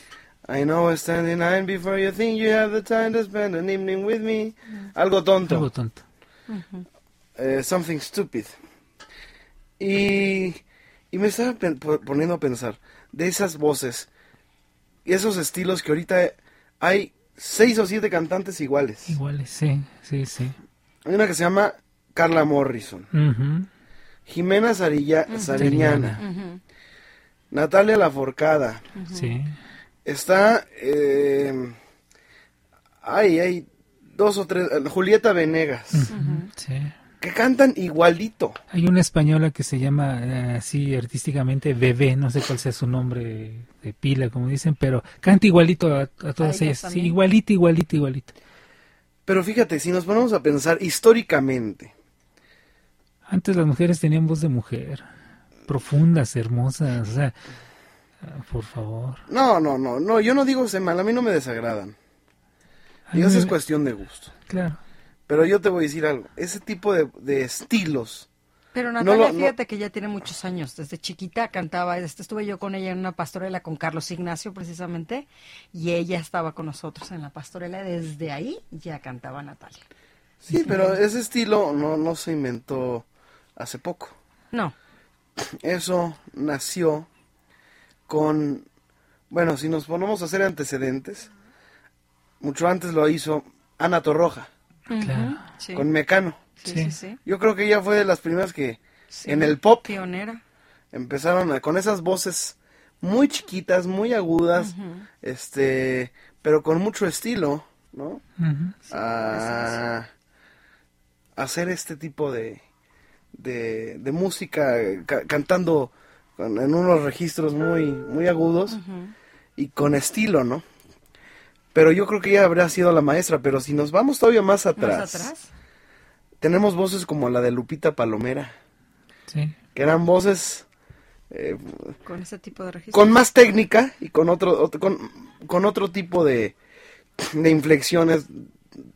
Speaker 1: I know it's 29 before you think you have the time to spend an evening with me. Algo tonto.
Speaker 3: Algo tonto.
Speaker 1: Eh, something stupid. Y, y me estaba poniendo a pensar de esas voces y esos estilos que ahorita hay seis o siete cantantes iguales.
Speaker 3: Iguales, sí, sí, sí.
Speaker 1: Hay una que se llama Carla Morrison. Jimena Sarilla- Sariñana,
Speaker 2: Ujú.
Speaker 1: Natalia Laforcada.
Speaker 3: Sí.
Speaker 1: Está, eh, ay, hay dos o tres, eh, Julieta Venegas,
Speaker 3: sí.
Speaker 1: Que cantan igualito.
Speaker 3: Hay una española que se llama eh, así artísticamente Bebé, no sé cuál sea su nombre de pila, como dicen, pero canta igualito a, a todas
Speaker 2: ¿A ellas
Speaker 3: ellas. Sí,
Speaker 2: también?
Speaker 3: igualito, igualito, igualito.
Speaker 1: Pero fíjate, si nos ponemos a pensar históricamente,
Speaker 3: Antes las mujeres tenían voz de mujer, profundas, hermosas, o sea, ah, por favor.
Speaker 1: no, no, no, no, yo no digo se mal, a mí no me desagradan. Eso es cuestión de gusto.
Speaker 3: Claro.
Speaker 1: Pero yo te voy a decir algo, ese tipo de, de estilos,
Speaker 2: Pero Natalia,
Speaker 1: no-
Speaker 2: fíjate que ya tiene muchos años. Desde chiquita cantaba. este, estuve yo con ella en una pastorela con Carlos Ignacio, precisamente. Y ella estaba con nosotros en la pastorela. Desde ahí ya cantaba Natalia.
Speaker 1: sí, pero ese estilo no, no se inventó hace poco.
Speaker 2: No.
Speaker 1: Eso nació con, bueno, si nos ponemos a hacer antecedentes, mucho antes lo hizo Ana Torroja,
Speaker 3: Claro.
Speaker 2: Sí.
Speaker 1: con Mecano.
Speaker 2: Sí,
Speaker 3: Sí.
Speaker 1: Yo creo que ella fue de las primeras que
Speaker 2: Sí.
Speaker 1: en el pop
Speaker 2: Pionera.
Speaker 1: empezaron a- con esas voces muy chiquitas, muy agudas, este, pero con mucho estilo, ¿no? A hacer este tipo de, de, de música ca- cantando con- en unos registros muy, muy agudos y con estilo, ¿no? Pero yo creo que ella habría sido la maestra, pero si nos vamos todavía más atrás,
Speaker 2: Más atrás.
Speaker 1: tenemos voces como la de Lupita Palomera,
Speaker 3: Sí.
Speaker 1: que eran voces eh,
Speaker 2: Con ese tipo de registro.
Speaker 1: con más técnica y con otro, ot- con, con otro tipo de, de inflexiones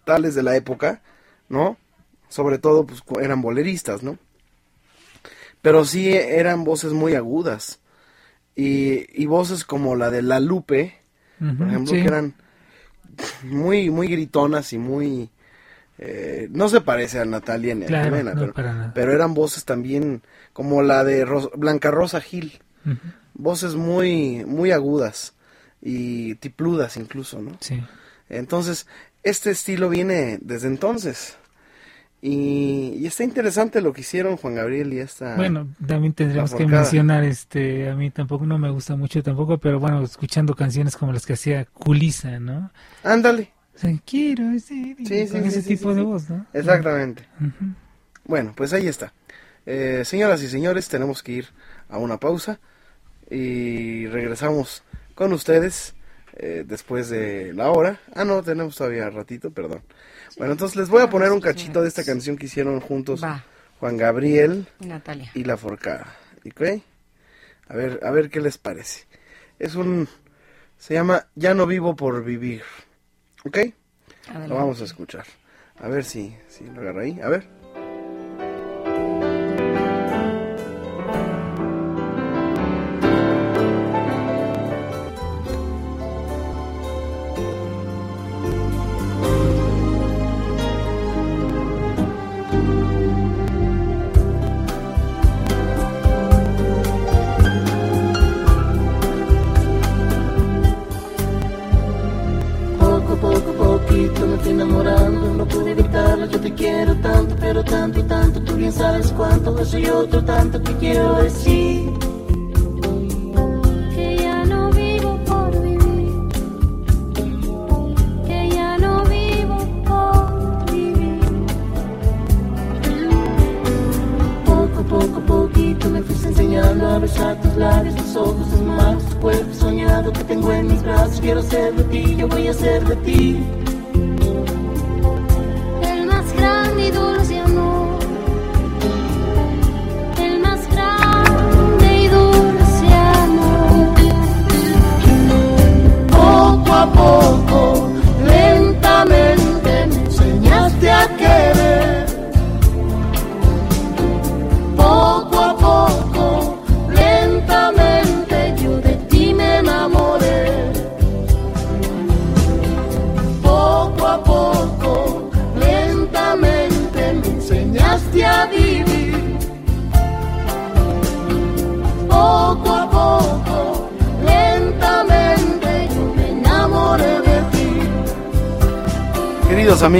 Speaker 1: tales de la época, ¿no? Sobre todo, pues eran boleristas, ¿no? Pero sí eran voces muy agudas. Y, y voces como la de La Lupe, por ejemplo,
Speaker 3: sí.
Speaker 1: que eran muy, muy gritonas y muy... eh, no se parece a Natalia ni a
Speaker 3: Claro,
Speaker 1: Jimena,
Speaker 3: no,
Speaker 1: pero, eran voces también como la de Ros- Blanca Rosa Gil voces muy muy agudas y tipludas incluso, ¿no?
Speaker 3: Sí.
Speaker 1: Entonces, este estilo viene desde entonces. Y, y está interesante lo que hicieron Juan Gabriel y esta...
Speaker 3: Bueno, también tendríamos que mencionar, este, a mí tampoco no me gusta mucho tampoco, pero bueno, escuchando canciones como las que hacía Culisa, ¿no?
Speaker 1: Ándale.
Speaker 3: O sea, quiero
Speaker 1: Sí, sí,
Speaker 3: con
Speaker 1: sí,
Speaker 3: ese tipo de voz, ¿no?
Speaker 1: Exactamente. Bueno, pues ahí está. Eh, señoras y señores, tenemos que ir a una pausa y regresamos con ustedes eh, después de la hora. Ah, no, tenemos todavía ratito, perdón. Bueno, entonces les voy a poner un cachito de esta canción que hicieron juntos
Speaker 2: Va.
Speaker 1: Juan Gabriel
Speaker 2: Y Natalia.
Speaker 1: y La Forcada. ¿Ok? A ver, a ver qué les parece. Es un... Se llama Ya no vivo por vivir. ¿Ok?
Speaker 2: Adelante.
Speaker 1: Lo vamos a escuchar. A ver si, si lo agarra ahí. A ver.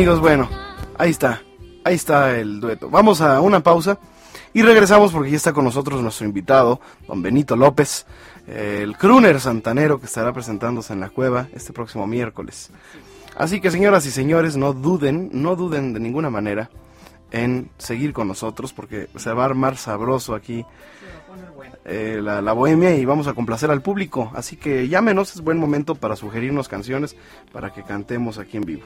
Speaker 1: Amigos, bueno, ahí está, ahí está el dueto. Vamos a una pausa y regresamos porque ya está con nosotros nuestro invitado, don Benito López, el crooner santanero que estará presentándose en la cueva este próximo miércoles. Así que señoras y señores, no duden, no duden de ninguna manera en seguir con nosotros porque se va a armar sabroso aquí eh, la, la bohemia y vamos a complacer al público. Así que llámenos, es buen momento para sugerirnos canciones para que cantemos aquí en vivo.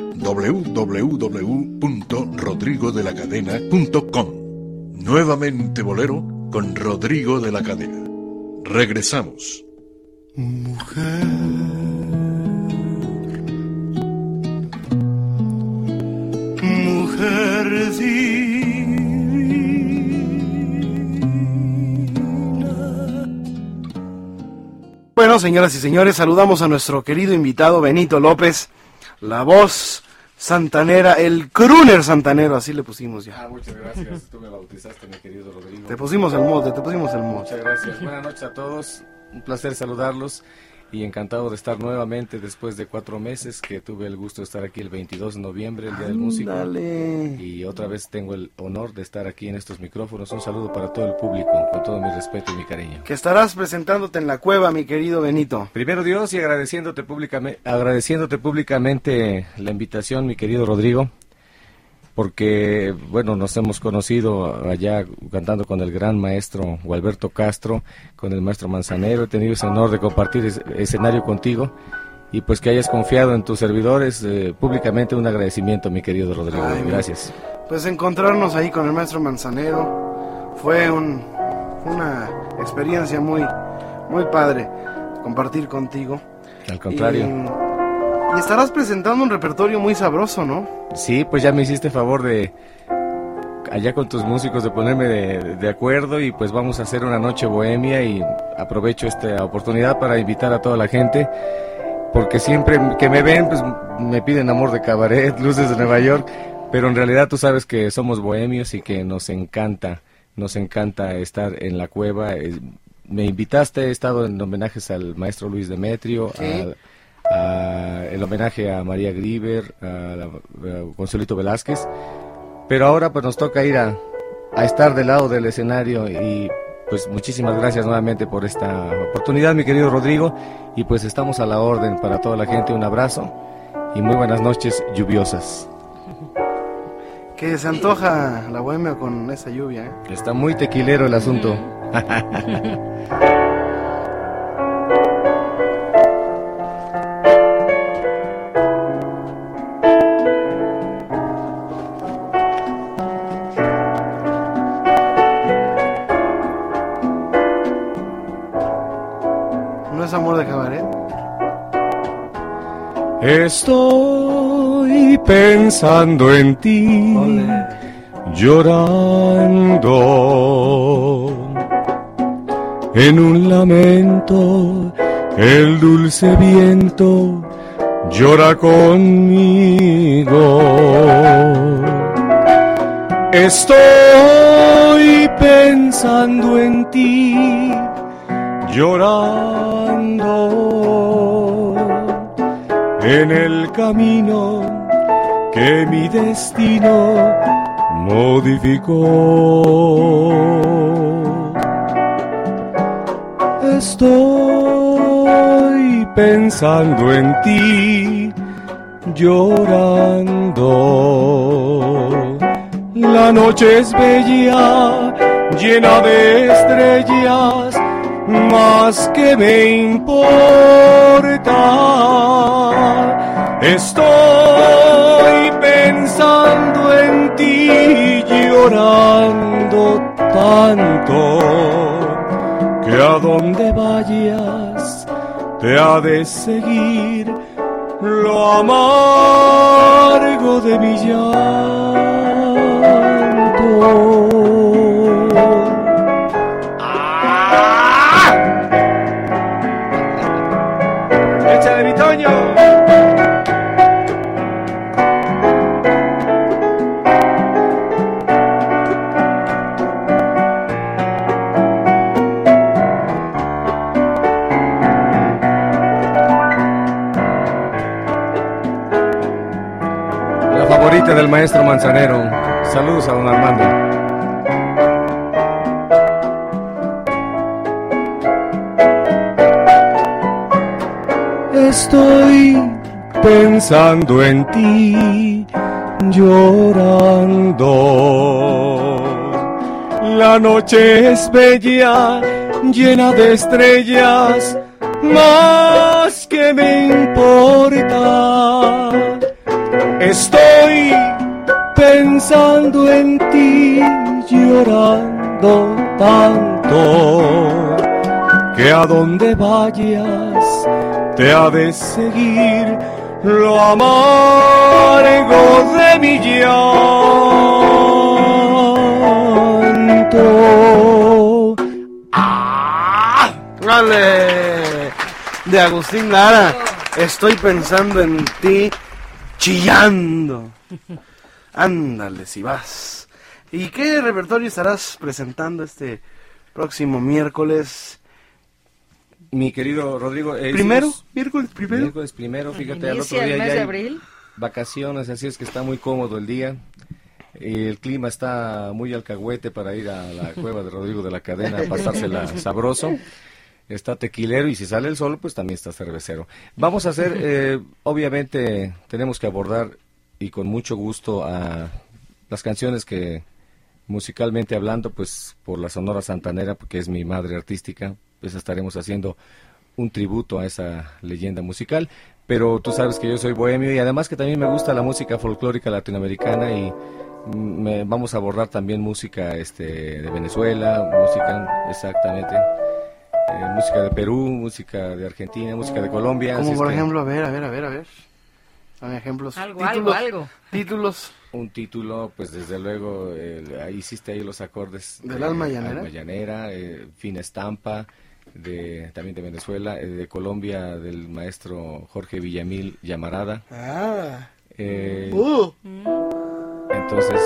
Speaker 4: www.rodrigodelacadena.com. Nuevamente Bolero con Rodrigo de la Cadena. Regresamos.
Speaker 9: Mujer, mujer
Speaker 1: Bueno, señoras y señores, saludamos a nuestro querido invitado Benito López, la voz santanera, el crooner santanero, así le pusimos ya.
Speaker 11: Ah, muchas gracias. Tú me bautizaste, mi querido Rodrigo.
Speaker 1: Te pusimos el mote, te pusimos el mote.
Speaker 11: Muchas gracias. Buenas noches a todos. Un placer saludarlos y encantado de estar nuevamente después de cuatro meses que tuve el gusto de estar aquí el 22 de noviembre, el Día del Músico. Y otra vez tengo el honor de estar aquí en estos micrófonos. Un saludo para todo el público, con todo mi respeto y mi cariño.
Speaker 1: Que estarás presentándote en la cueva, mi querido Benito.
Speaker 11: Primero Dios y agradeciéndote públicamente, agradeciéndote públicamente la invitación, mi querido Rodrigo, porque bueno, nos hemos conocido allá cantando con el gran maestro Gualberto Castro, con el maestro Manzanero, he tenido ese honor de compartir es- escenario contigo y pues que hayas confiado en tus servidores, eh, públicamente un agradecimiento, mi querido Rodrigo.
Speaker 1: Ay,
Speaker 11: Gracias.
Speaker 1: Pues encontrarnos ahí con el maestro Manzanero fue un- una experiencia muy, muy padre compartir contigo.
Speaker 11: Al contrario.
Speaker 1: Y, y estarás presentando un repertorio muy sabroso, ¿no?
Speaker 11: Sí, pues ya me hiciste favor de allá con tus músicos de ponerme de, de acuerdo y pues vamos a hacer una noche bohemia y aprovecho esta oportunidad para invitar a toda la gente porque siempre que me ven pues me piden amor de cabaret, luces de Nueva York, pero en realidad tú sabes que somos bohemios y que nos encanta, nos encanta estar en la cueva. Eh, Me invitaste, he estado en homenajes al maestro Luis Demetrio,
Speaker 1: Sí.
Speaker 11: A- el homenaje a María Griver, a, la- a Consuelito Velázquez, pero ahora pues nos toca ir a, a estar del lado del escenario y pues muchísimas gracias nuevamente por esta oportunidad mi querido Rodrigo y pues estamos a la orden para toda la gente, un abrazo y muy buenas noches lluviosas.
Speaker 1: Que se antoja la bohemia con esa lluvia, ¿eh?
Speaker 11: Está muy tequilero el asunto.
Speaker 1: ¿No es amor de cabaret?
Speaker 12: Estoy pensando en ti, llorando en un lamento. El dulce viento llora conmigo. Estoy pensando en ti, llorando en el camino que mi destino modificó. Estoy pensando en ti, llorando. La noche es bella, llena de estrellas, más que me importa. Estoy pensando en ti, llorando tanto, que a donde vayas te ha de seguir lo amargo de mi llanto.
Speaker 11: Del maestro Manzanero. Saludos a don Armando.
Speaker 12: Estoy pensando en ti, llorando. La noche es bella, llena de estrellas, más que me importa. Estoy pensando en ti, llorando tanto, que a donde vayas te ha de seguir lo amargo de mi llanto.
Speaker 1: ¡Vale! De Agustín Lara. Estoy pensando en ti, chillando. Ándale, si vas. ¿Y qué repertorio estarás presentando este próximo miércoles?
Speaker 11: Mi querido Rodrigo. eh,
Speaker 1: ¿Primero?
Speaker 11: hicimos-
Speaker 1: ¿Miércoles primero?
Speaker 11: Miércoles primero, fíjate, al otro día
Speaker 2: mes
Speaker 11: ya
Speaker 2: de
Speaker 11: hay
Speaker 2: abril.
Speaker 11: vacaciones, así es que está muy cómodo el día. El clima está muy alcahuete para ir a la cueva de Rodrigo de la Cadena a pasársela sabroso. Está tequilero y si sale el sol, pues también está cervecero. Vamos a hacer, eh, obviamente, tenemos que abordar y con mucho gusto a las canciones que musicalmente hablando, pues por la Sonora Santanera, porque es mi madre artística, pues estaremos haciendo un tributo a esa leyenda musical. Pero tú sabes que yo soy bohemio y además que también me gusta la música folclórica latinoamericana y me- vamos a abordar también música este, de Venezuela, música exactamente, eh, música de Perú, música de Argentina, música de Colombia.
Speaker 1: Como por
Speaker 11: que
Speaker 1: ejemplo, a ver, a ver, a ver, a ver. Ejemplos.
Speaker 2: Algo,
Speaker 1: títulos,
Speaker 2: algo, algo.
Speaker 1: Títulos.
Speaker 11: Un título, pues desde luego, el- ahí hiciste ahí los acordes.
Speaker 1: ¿Del
Speaker 11: de
Speaker 1: Alma Llanera?
Speaker 11: Alma Llanera, eh, Fina Estampa, de, también de Venezuela, eh, de Colombia, del maestro Jorge Villamil Llamarada.
Speaker 1: Ah.
Speaker 11: Eh,
Speaker 1: Uh.
Speaker 11: Entonces,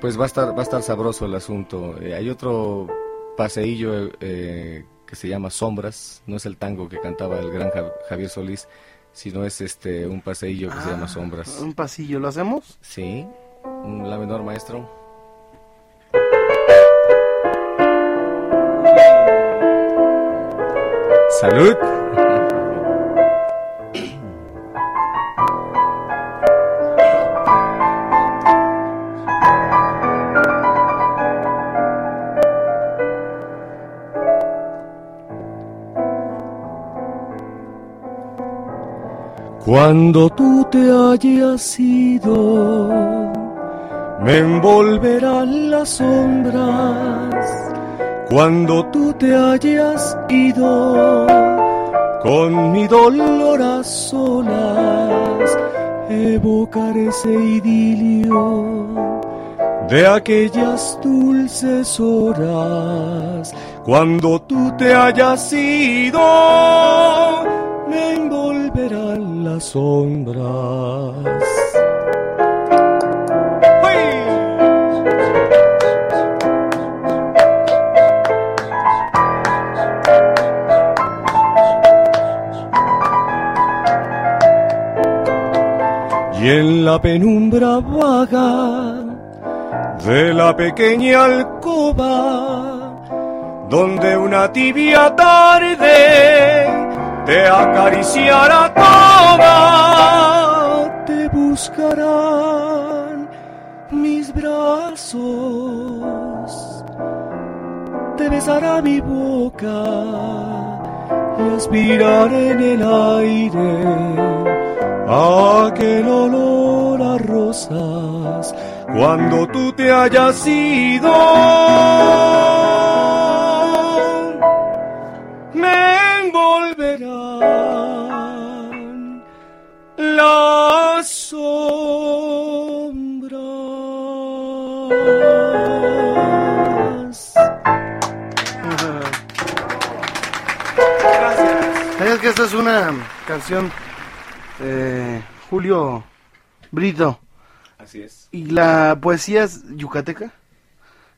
Speaker 11: pues va a estar, va a estar sabroso el asunto. Eh, hay otro paseillo eh, que se llama Sombras, no es el tango que cantaba el gran Ja- Javier Solís, sino es este un paseillo que se llama Sombras.
Speaker 1: Un pasillo, ¿lo hacemos?
Speaker 11: Sí, un la menor maestro. Salud.
Speaker 12: Cuando tú te hayas ido, me envolverán las sombras. Cuando tú te hayas ido, con mi dolor a solas, evocaré ese idilio de aquellas dulces horas. Cuando tú te hayas ido, sombras. Y en la penumbra vaga de la pequeña alcoba, donde una tibia tarde te acariciará te buscarán mis brazos, te besará mi boca y aspirar en el aire aquel olor a rosas cuando tú te hayas ido.
Speaker 1: Que esta es una canción eh, Julio Brito?
Speaker 11: Así es.
Speaker 1: ¿Y la poesía es yucateca?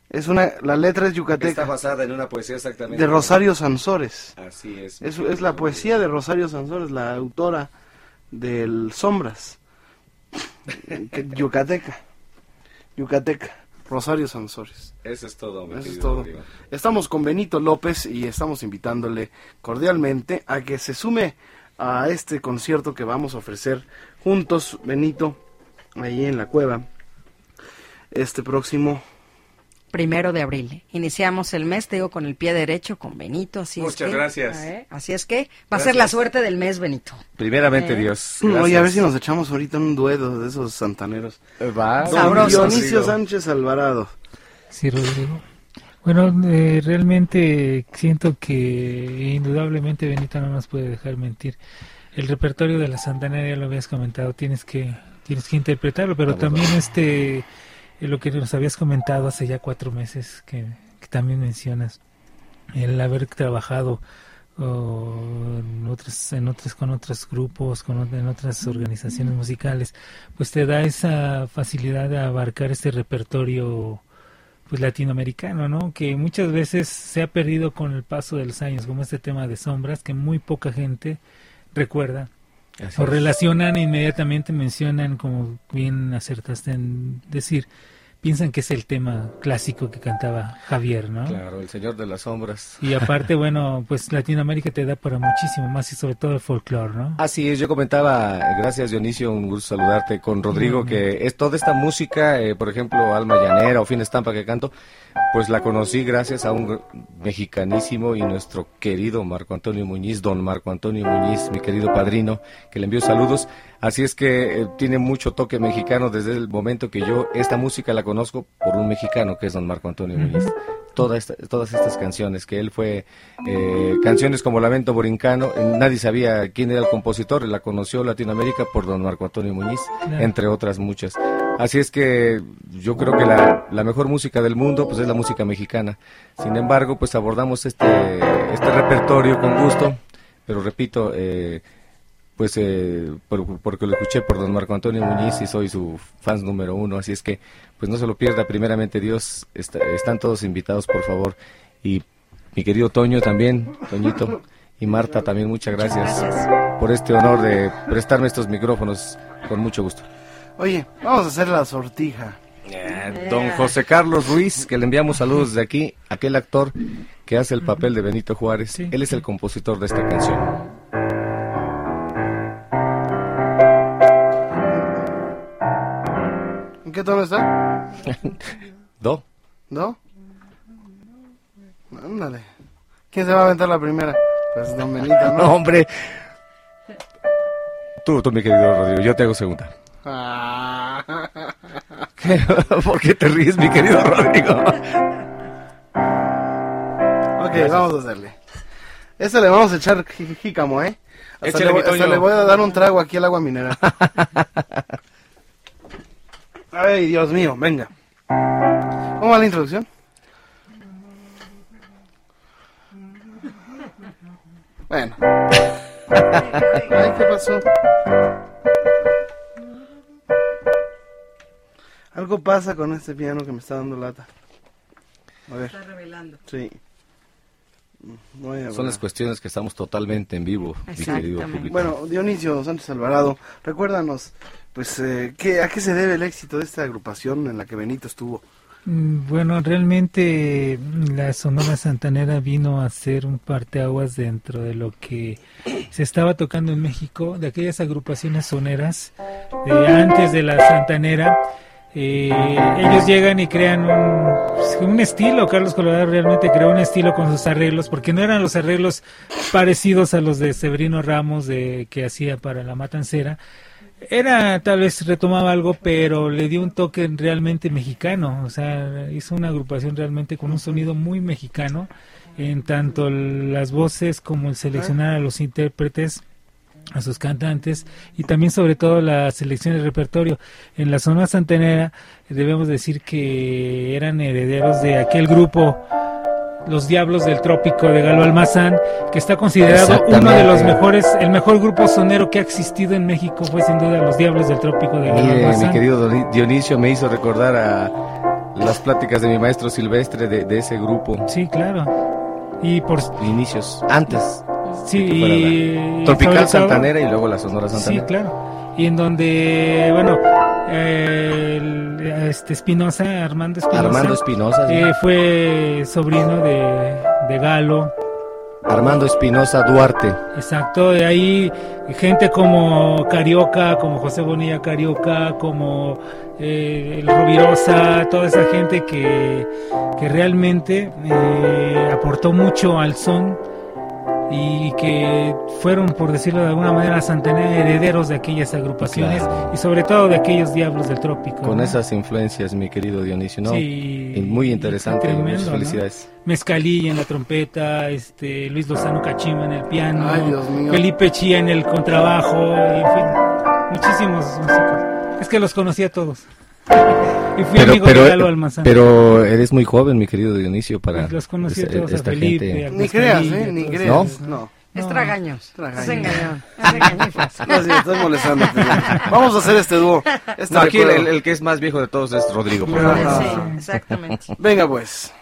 Speaker 1: Es una, la letra es
Speaker 11: Está
Speaker 1: yucateca.
Speaker 11: basada en una poesía exactamente.
Speaker 1: De Rosario Sansores.
Speaker 11: Así es.
Speaker 1: Es, es la poesía de Rosario Sansores, la autora del Sombras. Yucateca. Yucateca. Rosario Sansores.
Speaker 11: Eso es todo, mi
Speaker 1: Eso es todo. Estamos con Benito López y estamos invitándole cordialmente a que se sume a este concierto que vamos a ofrecer juntos, Benito, ahí en la cueva, este próximo.
Speaker 2: Primero de abril. Iniciamos el mes, te digo, con el pie derecho, con Benito, así es
Speaker 11: Muchas
Speaker 2: que...
Speaker 11: gracias.
Speaker 2: ¿eh? Así es que va a
Speaker 11: Gracias.
Speaker 2: ser la suerte del mes, Benito.
Speaker 11: Primeramente
Speaker 2: ¿Eh?
Speaker 11: Dios.
Speaker 1: Oye, a ver
Speaker 11: gracias.
Speaker 1: si nos echamos ahorita un dueto de esos santaneros.
Speaker 11: Va.
Speaker 1: Don
Speaker 2: Sabroso.
Speaker 1: Dionisio Sánchez Alvarado.
Speaker 3: Sí, Rodrigo. Bueno, eh, realmente siento que indudablemente Benito no nos puede dejar mentir. El repertorio de la Santanera ya lo habías comentado, tienes que tienes que interpretarlo, pero
Speaker 11: Vamos,
Speaker 3: también este eh, lo que nos habías comentado hace ya cuatro meses que, que también mencionas el haber trabajado o en otras en otras con otros grupos con en otras organizaciones musicales pues te da esa facilidad de abarcar este repertorio pues latinoamericano, ¿no? Que muchas veces se ha perdido con el paso de los años, como este tema de sombras, que muy poca gente recuerda
Speaker 11: Así
Speaker 3: o relacionan e inmediatamente mencionan, como bien acertaste en decir, piensan que es el tema clásico que cantaba Javier, ¿no?
Speaker 11: Claro, el Señor de las Sombras.
Speaker 3: Y aparte, bueno, pues Latinoamérica te da para muchísimo más y sobre todo el folclore, ¿no?
Speaker 11: Así es, yo comentaba, gracias Dionisio, un gusto saludarte con Rodrigo, que es toda esta música, eh, por ejemplo, Alma Llanera o Fin Estampa que canto, pues la conocí gracias a un mexicanísimo y nuestro querido Marco Antonio Muñiz, don Marco Antonio Muñiz, mi querido padrino, que le envío saludos. Así es que eh, tiene mucho toque mexicano desde el momento que yo esta música la conozco por un mexicano que es don Marco Antonio Muñiz. Toda esta- todas estas canciones, que él fue eh, canciones como Lamento Borincano, eh, nadie sabía quién era el compositor, la conoció Latinoamérica por don Marco Antonio Muñiz, entre otras muchas. Así es que yo creo que la, la mejor música del mundo pues es la música mexicana. Sin embargo, pues abordamos este, este repertorio con gusto, pero repito, eh, pues eh, por- porque lo escuché por don Marco Antonio Muñiz y soy su fans número uno, así es que pues no se lo pierda, primeramente Dios, está- están todos invitados por favor. Y mi querido Toño también, Toñito y Marta también muchas gracias, por este honor de prestarme estos micrófonos con mucho gusto.
Speaker 1: Oye, vamos a hacer la sortija.
Speaker 11: Don José Carlos Ruiz, que le enviamos saludos desde aquí, aquel actor que hace el papel de Benito Juárez, él es el compositor de esta canción.
Speaker 1: ¿En qué tono está?
Speaker 11: Do.
Speaker 1: ¿No? Ándale. ¿Quién se va a aventar la primera? Pues don Benito, ¿no?
Speaker 11: No, hombre. Tú, tú, mi querido Rodrigo, yo te hago segunda.
Speaker 1: Ah.
Speaker 11: ¿Por qué te ríes, mi querido Rodrigo?
Speaker 1: Ok, vamos a hacerle. Este le vamos a echar jí- jícamo, ¿eh? Hasta, le, hasta le voy a dar un trago aquí al agua mineral. Ay, Dios mío, venga. ¿Cómo va la introducción? Bueno. Ay, ¿qué pasó? Algo pasa con este piano que me está dando lata. A ver.
Speaker 2: Está revelando.
Speaker 1: Sí. Voy a
Speaker 11: Son las cuestiones que estamos totalmente en vivo, mi querido público.
Speaker 1: Bueno, Dionisio Sánchez Alvarado, recuérdanos, pues, eh, ¿qué, ¿a qué se debe el éxito de esta agrupación en la que Benito estuvo?
Speaker 3: Mm, Bueno, realmente mm, la Sonora Santanera vino a ser un parteaguas dentro de lo que se estaba tocando en México, de aquellas agrupaciones soneras de antes de la Santanera, Eh, ellos llegan y crean un, un, estilo, Carlos Colorado realmente creó un estilo con sus arreglos, porque no eran los arreglos parecidos a los de Severino Ramos de, que hacía para La Matancera, era tal vez retomaba algo, pero le dio un toque realmente mexicano, o sea, hizo una agrupación realmente con un sonido muy mexicano, en tanto las voces como el seleccionar a los intérpretes a sus cantantes y también sobre todo la selección de repertorio. En la zona santanera debemos decir que eran herederos de aquel grupo los Diablos del Trópico de Galo Almazán, que está considerado uno de los mejores, el mejor grupo sonero que ha existido en México fue sin duda Los Diablos del Trópico de Galo Almazán.
Speaker 11: Mi querido Dionisio me hizo recordar a las pláticas de mi maestro Silvestre de, de ese grupo.
Speaker 3: Sí, claro. Y por
Speaker 11: inicios, antes.
Speaker 3: Sí, y
Speaker 11: Tropical Santanera y luego la Sonora Santanera.
Speaker 3: Sí, claro. Y en donde, bueno, eh, este Espinosa, Armando Espinosa.
Speaker 11: Armando Espinosa.
Speaker 3: Eh, fue sobrino de, de Galo.
Speaker 11: Armando Espinosa Duarte.
Speaker 3: Exacto, de ahí gente como Carioca, como José Bonilla Carioca, como eh, el Rubirosa, toda esa gente que, que realmente eh, aportó mucho al son y que fueron, por decirlo de alguna manera, Santander herederos de aquellas agrupaciones
Speaker 11: Claro.
Speaker 3: y sobre todo de aquellos diablos del trópico.
Speaker 11: Con
Speaker 3: ¿no?
Speaker 11: esas influencias, mi querido Dionisio, ¿no?
Speaker 3: Sí,
Speaker 11: Y muy interesante.
Speaker 3: tremendo,
Speaker 11: muchas
Speaker 3: ¿no?
Speaker 11: felicidades.
Speaker 3: Mezcalilla en la trompeta, este Luis Lozano Cachima en el piano,
Speaker 1: Ay, Dios mío.
Speaker 3: Felipe Chía en el contrabajo, y en fin, muchísimos músicos. Es que los conocí a todos. Y fui amigo de Galo Almazán.
Speaker 11: pero eres muy joven, mi querido Dionisio, para
Speaker 3: Los conocí a
Speaker 11: esa-
Speaker 3: todos, a
Speaker 11: esta
Speaker 3: Felipe,
Speaker 11: gente.
Speaker 3: a
Speaker 1: Ni creas, ¿eh? Ni creas.
Speaker 11: ¿No?
Speaker 1: No.
Speaker 2: Es tragaños.
Speaker 1: Tragaños.
Speaker 2: Es engañón. Es engañifas.
Speaker 1: No, sí, estás molestándote. Vamos a hacer este dúo. Este
Speaker 11: No, aquí el, el- el que es más viejo de todos es Rodrigo. por favor.
Speaker 2: Sí, exactamente.
Speaker 1: Venga pues.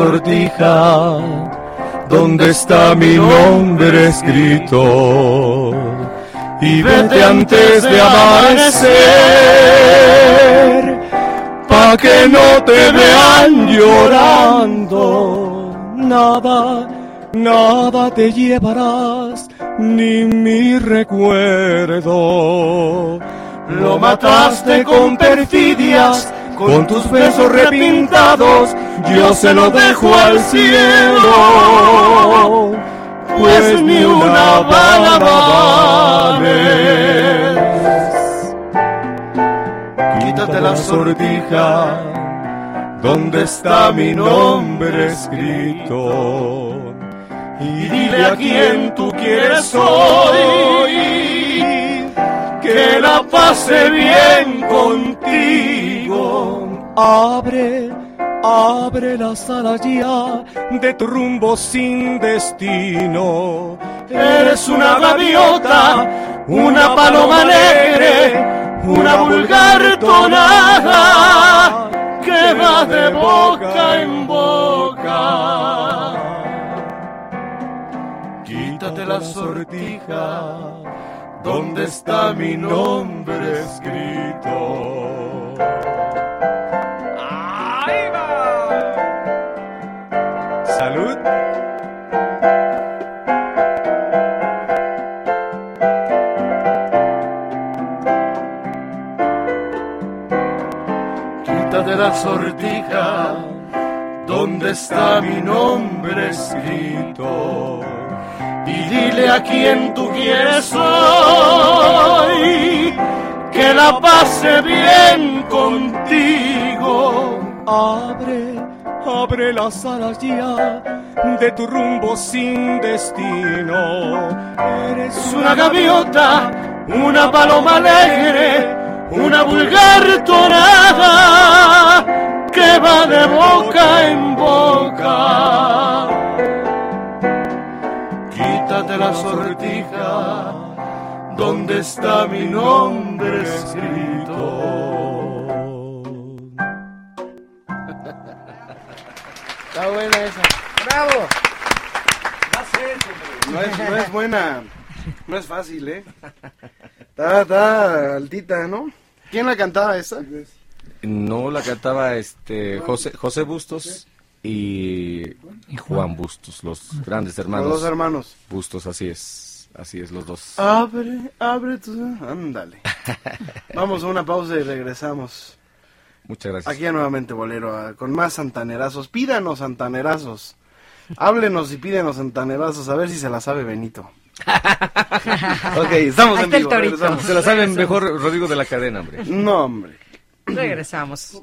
Speaker 12: Sortija, ¿dónde está mi nombre escrito? Y vete antes de amanecer, pa' que no te vean llorando. Nada, nada te llevarás, ni mi recuerdo. Lo mataste con perfidias, con tus besos repintados, yo se lo dejo al cielo, pues ni una bala vales. Quítate la sortija, ¿dónde está mi nombre escrito? Y dile a quien tú quieres hoy que la pase bien contigo. Abre, abre las alas ya de tu rumbo sin destino. Eres una gaviota, una paloma alegre, una vulgar tonada que va de boca en boca. Quítate la sortija, ¿dónde está mi nombre escrito? ¡Ahí va! ¡Salud! Quítate la sortija, ¿dónde está mi nombre escrito? Y dile a quien tú quieres hoy que la pase bien contigo. Abre, abre las alas ya de tu rumbo sin destino. Eres una gaviota, una paloma alegre, una vulgar tonada que va de boca en boca. Quítate la sortija, ¿dónde está mi nombre escrito?
Speaker 1: Está buena esa. ¡Bravo! No es, no es buena. No es fácil, ¿eh? Está, está altita, ¿no? ¿Quién la cantaba esa?
Speaker 11: No la cantaba este José, José Bustos y, y Juan Bustos, los grandes hermanos.
Speaker 1: Los dos hermanos.
Speaker 11: Bustos, así es. Así es, los dos.
Speaker 1: Abre, abre tu... Ándale. Vamos a una pausa y regresamos.
Speaker 11: Muchas gracias.
Speaker 1: Aquí nuevamente Bolero, con más santanerazos. Pídanos santanerazos. Háblenos y pídenos santanerazos, a ver si se la sabe Benito. ok, estamos en vivo.
Speaker 11: Se la saben mejor Rodrigo de la Cadena, hombre.
Speaker 1: No, hombre.
Speaker 2: Regresamos.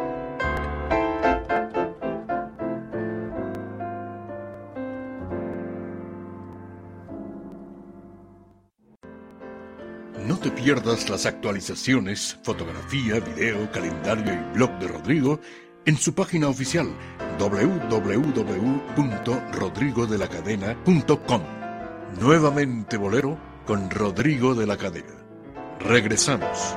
Speaker 4: No te pierdas las actualizaciones, fotografía, video, calendario y blog de Rodrigo en su página oficial www.rodrigodelacadena.com. Nuevamente Bolero con Rodrigo de la Cadena. Regresamos.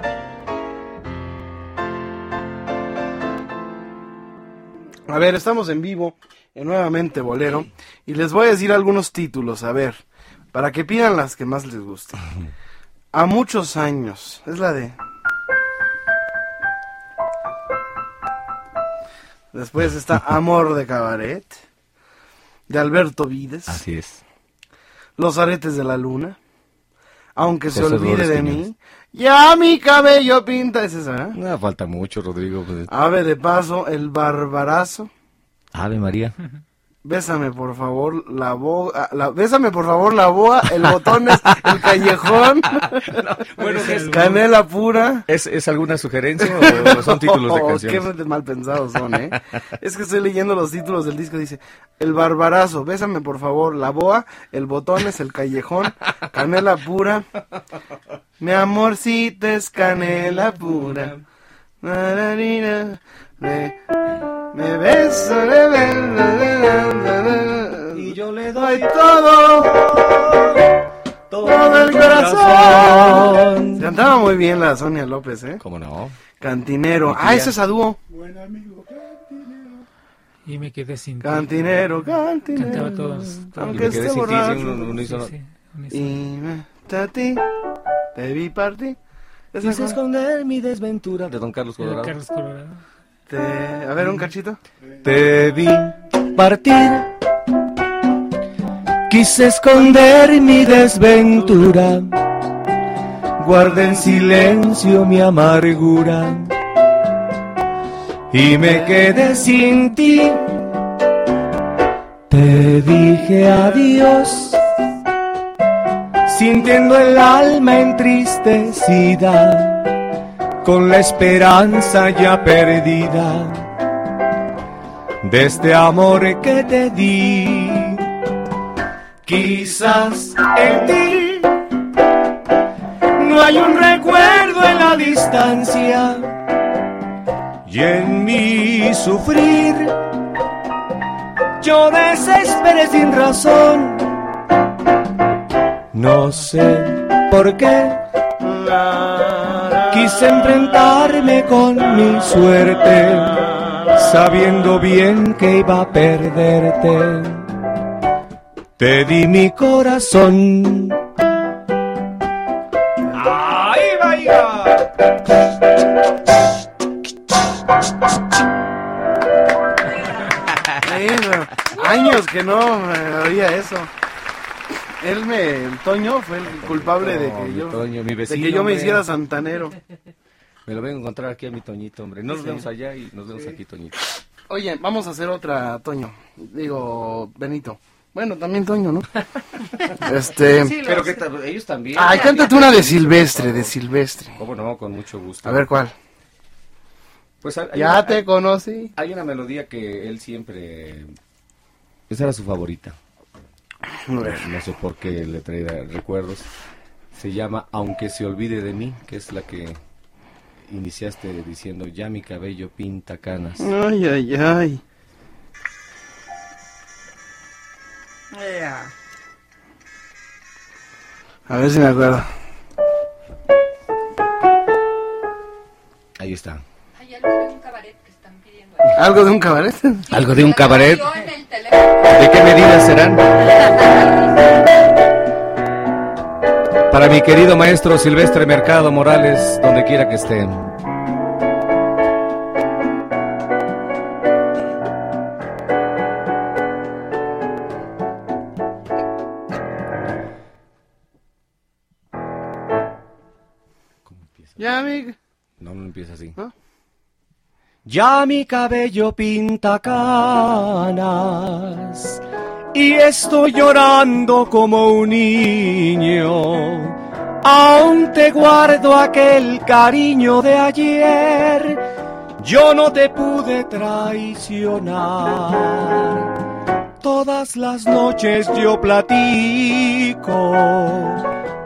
Speaker 1: A ver, estamos en vivo, en nuevamente Bolero, y les voy a decir algunos títulos, a ver, para que pidan las que más les gusten. A muchos años, es la de... Después está Amor de Cabaret, de Alberto Vides.
Speaker 11: Así es.
Speaker 1: Los aretes de la luna. Aunque se olvide
Speaker 11: Dolores
Speaker 1: de
Speaker 11: Quiñones.
Speaker 1: mí. Ya mi cabello pinta. ¿Es esa? eh?
Speaker 11: No, falta mucho, Rodrigo. pues.
Speaker 1: Ave de paso, el barbarazo.
Speaker 11: Ave María.
Speaker 1: Bésame por favor la boa, la, bésame por favor la boa, el botón es el callejón,
Speaker 11: bueno, es-
Speaker 1: canela pura.
Speaker 11: ¿Es, ¿Es alguna sugerencia o son títulos de
Speaker 1: Oh,
Speaker 11: canciones?
Speaker 1: Qué mal pensados son, ¿eh? es que estoy leyendo los títulos del disco, dice, el barbarazo, bésame por favor la boa, el botón es el callejón, canela pura. Mi amorcito es canela pura. Nararina, Me, me beso, le beso,
Speaker 12: Y yo le
Speaker 1: doy
Speaker 12: doy
Speaker 1: todo, todo el corazón. Cantaba muy bien la Sonia López, ¿eh?
Speaker 11: ¿Cómo no?
Speaker 1: Cantinero. Ah, ese es a dúo.
Speaker 3: Y me quedé sin ti.
Speaker 1: Cantinero, cantinero.
Speaker 3: Cantaba todos.
Speaker 1: Aunque
Speaker 11: Y me quedé sin ti, sí,
Speaker 1: borracho.
Speaker 11: un- un unísono.
Speaker 3: Sí,
Speaker 1: Y me a ti, te vi partir. Cosa.
Speaker 11: esconder mi desventura de Don Carlos Colorado.
Speaker 3: Carlos Colorado.
Speaker 1: Te- A ver, un cachito.
Speaker 12: Te vi partir. Quise esconder mi desventura. Guardé en silencio mi amargura. Y me quedé sin ti. Te dije adiós. Sintiendo el alma entristecida. Con la esperanza ya perdida de este amor que te di. Quizás en ti no hay un recuerdo en la distancia y en mi sufrir yo desesperé sin razón. No sé por qué quise enfrentarme con mi suerte sabiendo bien que iba a perderte. Te di mi corazón. ¡Ahí vaya!
Speaker 1: Eso. Años que no me oía eso. Él me, el Toño fue el culpable de que
Speaker 11: mi
Speaker 1: yo,
Speaker 11: Toño, mi
Speaker 1: de
Speaker 11: vecino,
Speaker 1: que yo me
Speaker 11: hombre.
Speaker 1: hiciera santanero.
Speaker 11: Me lo vengo a encontrar aquí a mi Toñito, hombre. Nos
Speaker 1: Sí.
Speaker 11: vemos allá y nos vemos aquí, Toñito.
Speaker 1: Oye, vamos a hacer otra, Toño. Digo, Benito. Bueno, también Toño, ¿no? este.
Speaker 11: Pero que ellos también.
Speaker 1: Ay, cántate una de Silvestre, de Silvestre.
Speaker 11: ¿Cómo no? Con mucho gusto.
Speaker 1: A ver cuál.
Speaker 11: Pues hay-
Speaker 1: Ya te conocí.
Speaker 11: Hay una melodía que él siempre... Esa era su favorita. No sé por qué le traía recuerdos. Se llama Aunque se olvide de mí, que es la que iniciaste diciendo ya mi cabello pinta canas.
Speaker 1: Ay, ay, ay. A ver si me acuerdo.
Speaker 11: Ahí está.
Speaker 1: ¿Algo de un cabaret?
Speaker 11: ¿Algo de un cabaret? ¿De qué medida serán? Para mi querido maestro Silvestre Mercado Morales, donde quiera que esté.
Speaker 1: Ya, amigo.
Speaker 11: No, no empieza así.
Speaker 12: Ya mi cabello pinta canas y estoy llorando como un niño. Aún te guardo aquel cariño de ayer, yo no te pude traicionar. Todas las noches yo platico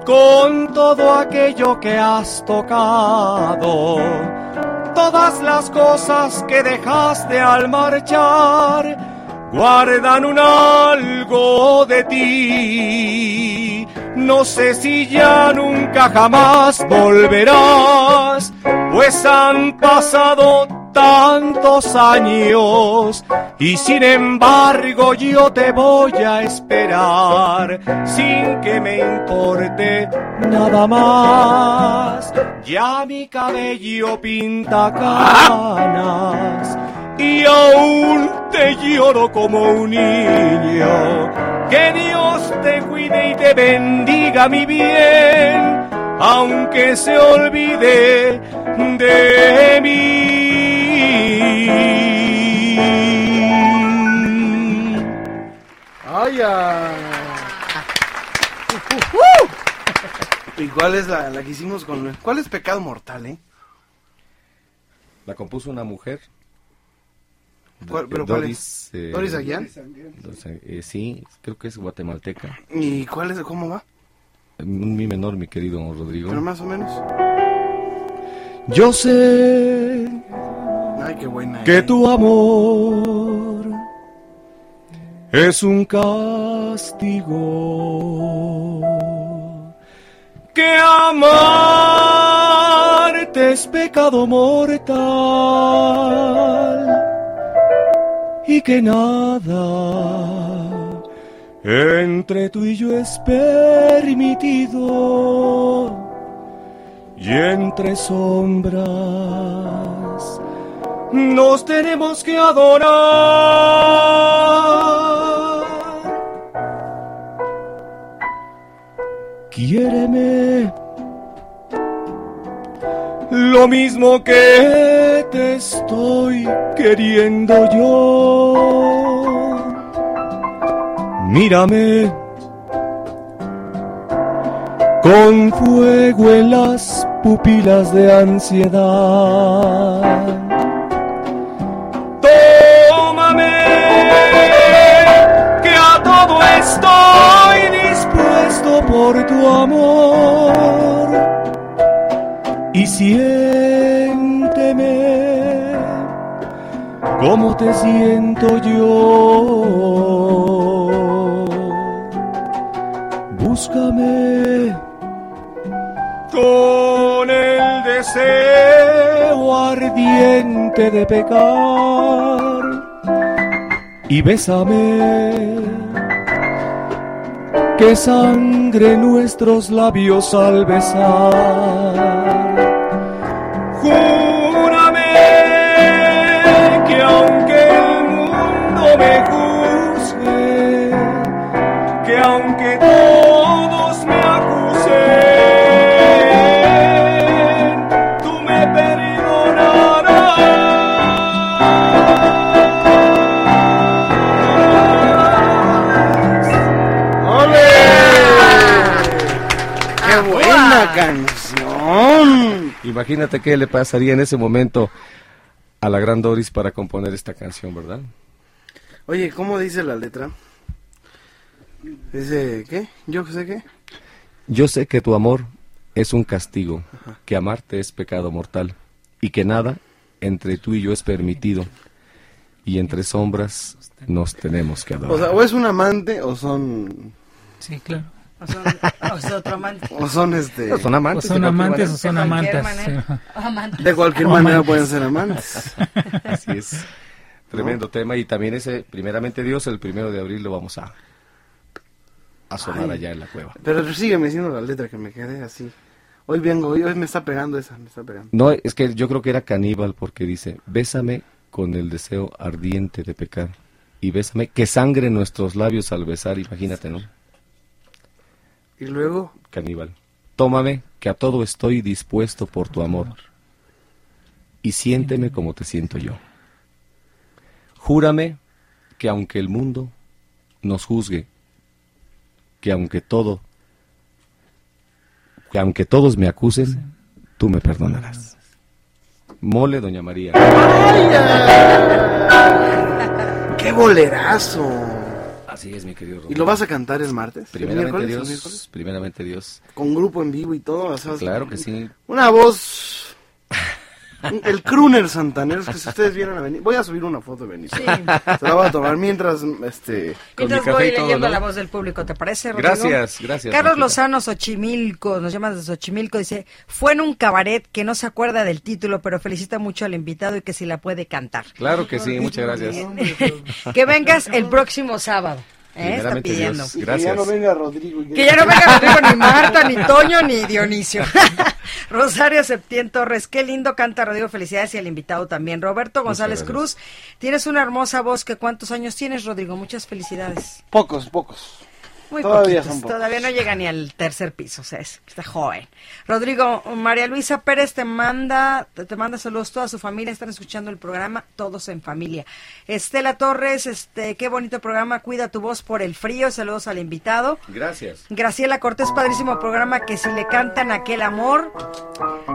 Speaker 12: con todo aquello que has tocado todas las cosas que dejaste al marchar guardan un algo de ti. No sé si ya nunca jamás volverás, pues han pasado tantos años y sin embargo yo te voy a esperar sin que me importe nada más. Ya mi cabello pinta canas y aún te lloro como un niño. Que Dios te cuide y te bendiga mi bien, aunque se olvide de mí.
Speaker 1: ¡Ay, ya! ¿Y cuál es la, la que hicimos con... ¿Cuál es pecado mortal, eh?
Speaker 11: La compuso una mujer.
Speaker 1: ¿Cuál- pero cuál
Speaker 11: Doris,
Speaker 1: es? ¿Doris Aguiar?
Speaker 11: Doris, eh, sí, creo que es guatemalteca.
Speaker 1: ¿Y cuál es? ¿Cómo va?
Speaker 11: Un mi menor, mi querido Rodrigo.
Speaker 1: Pero más o menos.
Speaker 12: Yo sé
Speaker 1: Ay, qué buena.
Speaker 12: que tu amor es un castigo. Que amarte es pecado mortal y que nada entre tú y yo es permitido y entre sombras nos tenemos que adorar. Quiéreme lo mismo que te estoy queriendo yo. Mírame con fuego en las pupilas de ansiedad. Por tu amor. Y siénteme como te siento yo. Búscame con el deseo ardiente de pecar y bésame que sangre nuestros labios al besar.
Speaker 11: Imagínate qué le pasaría en ese momento a la gran Doris para componer esta canción, ¿verdad?
Speaker 1: Oye, ¿cómo dice la letra? Dice, ¿qué? ¿Yo sé qué?
Speaker 11: Yo sé que tu amor es un castigo, que amarte es pecado mortal y que nada entre tú y yo es permitido y entre sombras nos tenemos que adorar.
Speaker 1: O sea, o es un amante o son...
Speaker 3: Sí, claro.
Speaker 2: O son, o es otro amante.
Speaker 1: O son este...
Speaker 11: O son amantes.
Speaker 3: O son amantes
Speaker 11: manera.
Speaker 3: o son
Speaker 2: amantes.
Speaker 1: De cualquier manera pueden ser amantes.
Speaker 11: Así es. Tremendo tema y también ese, primeramente Dios, el primero de abril lo vamos a, a sonar
Speaker 1: Ay.
Speaker 11: allá en la cueva.
Speaker 1: Pero sígueme diciendo la letra que me quedé así. Hoy vengo, hoy, hoy me está pegando esa, me está pegando.
Speaker 11: No, es que yo creo que era caníbal porque dice, bésame con el deseo ardiente de pecar y bésame que sangre nuestros labios al besar, imagínate, ¿no?
Speaker 1: Y luego,
Speaker 11: Caníbal. Tómame que a todo estoy dispuesto por tu amor y siénteme como te siento yo. Júrame que aunque el mundo nos juzgue, que aunque todo, que aunque todos me acusen, tú me perdonarás. Mole, doña María.
Speaker 1: ¡qué bolerazo!
Speaker 11: Así es, mi querido
Speaker 1: ¿Y lo vas a cantar el martes? ¿El
Speaker 11: Primeramente Dios, primeramente Dios.
Speaker 1: Con grupo en vivo y todo. o sea,
Speaker 11: Claro que sí.
Speaker 1: Una voz... El crooner Santanero, es que si ustedes vieran a Benito... Voy a subir una foto de Benito.
Speaker 2: Sí.
Speaker 1: Se la voy a tomar mientras, este...
Speaker 2: Mientras
Speaker 11: café
Speaker 2: voy
Speaker 11: todo,
Speaker 2: leyendo
Speaker 11: ¿no?
Speaker 2: la voz del público, ¿te parece, Rodrigo?
Speaker 11: Gracias, gracias.
Speaker 2: Carlos
Speaker 11: Martita.
Speaker 2: Lozano Xochimilco, nos llama de Xochimilco, dice, fue en un cabaret que no se acuerda del título, pero felicita mucho al invitado y que si la puede cantar.
Speaker 11: Claro que sí, muchas gracias.
Speaker 2: que vengas el próximo sábado. ¿Eh? Está pidiendo.
Speaker 11: Dios,
Speaker 1: Que ya no venga Rodrigo.
Speaker 2: Que ya no venga Rodrigo, ni Marta, ni Toño, ni Dionisio. Rosario Septién Torres, qué lindo canta Rodrigo, felicidades y al invitado también. Roberto González. Cruz, tienes una hermosa voz, que ¿cuántos años tienes, Rodrigo? Muchas felicidades.
Speaker 1: Pocos, pocos.
Speaker 2: Muy
Speaker 1: Todavía
Speaker 2: poquitos,
Speaker 1: son pocos.
Speaker 2: todavía no llega ni al tercer piso, o sea, es- está joven. Rodrigo, María Luisa Pérez te manda, te, te manda saludos, toda su familia están escuchando el programa, todos en familia. Estela Torres, este, qué bonito programa, cuida tu voz por el frío, saludos al invitado.
Speaker 11: Gracias.
Speaker 2: Graciela Cortés, padrísimo programa, que si le cantan aquel amor.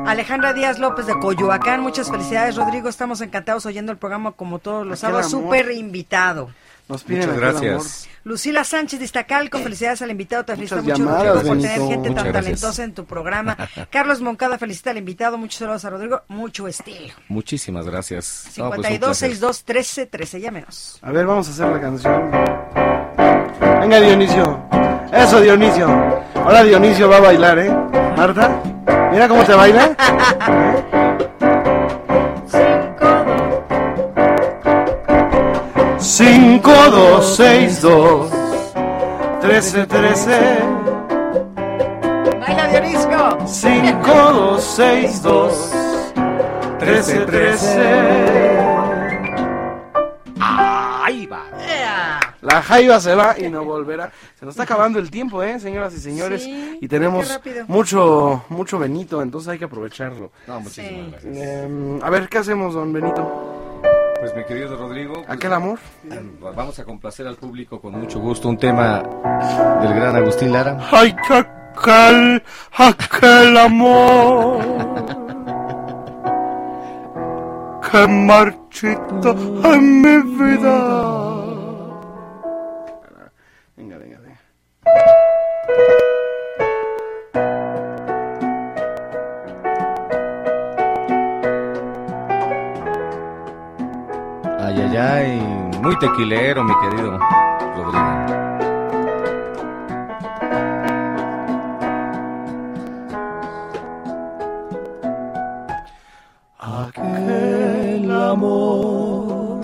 Speaker 2: Alejandra Díaz López de Coyoacán, muchas felicidades, Rodrigo, estamos encantados oyendo el programa como todos los sábados, súper invitado.
Speaker 1: Nos piden
Speaker 11: Muchas gracias.
Speaker 2: Lucila Sánchez de Iztacalco, felicidades al invitado, te felicita
Speaker 1: Muchas
Speaker 2: mucho
Speaker 1: llamadas,
Speaker 2: por tener gente
Speaker 11: Muchas
Speaker 2: tan
Speaker 11: gracias.
Speaker 2: talentosa en tu programa. Carlos Moncada felicita al invitado, muchos saludos a Rodrigo, mucho estilo.
Speaker 11: Muchísimas gracias. No, pues, un
Speaker 2: 52
Speaker 11: placer.
Speaker 2: 62 13 13, llámenos.
Speaker 1: A ver, vamos a hacer la canción. Venga, Dionisio. Eso, Dionisio. Ahora Dionisio va a bailar, ¿eh? Marta, mira cómo te baila. 5, 2, 6, 2, 13, 13.
Speaker 2: Baila Dionisio.
Speaker 1: 5, 2, 6, 2, 13, 13. Ahí va. La jaiba se va y no volverá. Se nos está acabando el tiempo, ¿eh, señoras y señores?
Speaker 2: Sí,
Speaker 1: y tenemos mucho, mucho Benito, entonces hay que aprovecharlo.
Speaker 11: No, muchísimas
Speaker 2: Sí.
Speaker 11: gracias.
Speaker 1: Eh, a ver, ¿qué hacemos, don Benito?
Speaker 11: Pues mi querido Rodrigo, pues,
Speaker 1: ¿Aquel amor?
Speaker 11: vamos a complacer al público con mucho gusto un tema del gran Agustín Lara.
Speaker 1: Ay, que aquel, aquel amor. Que marchito en mi vida.
Speaker 11: Ay, ay, muy tequilero, mi querido Rodrigo.
Speaker 1: Aquel amor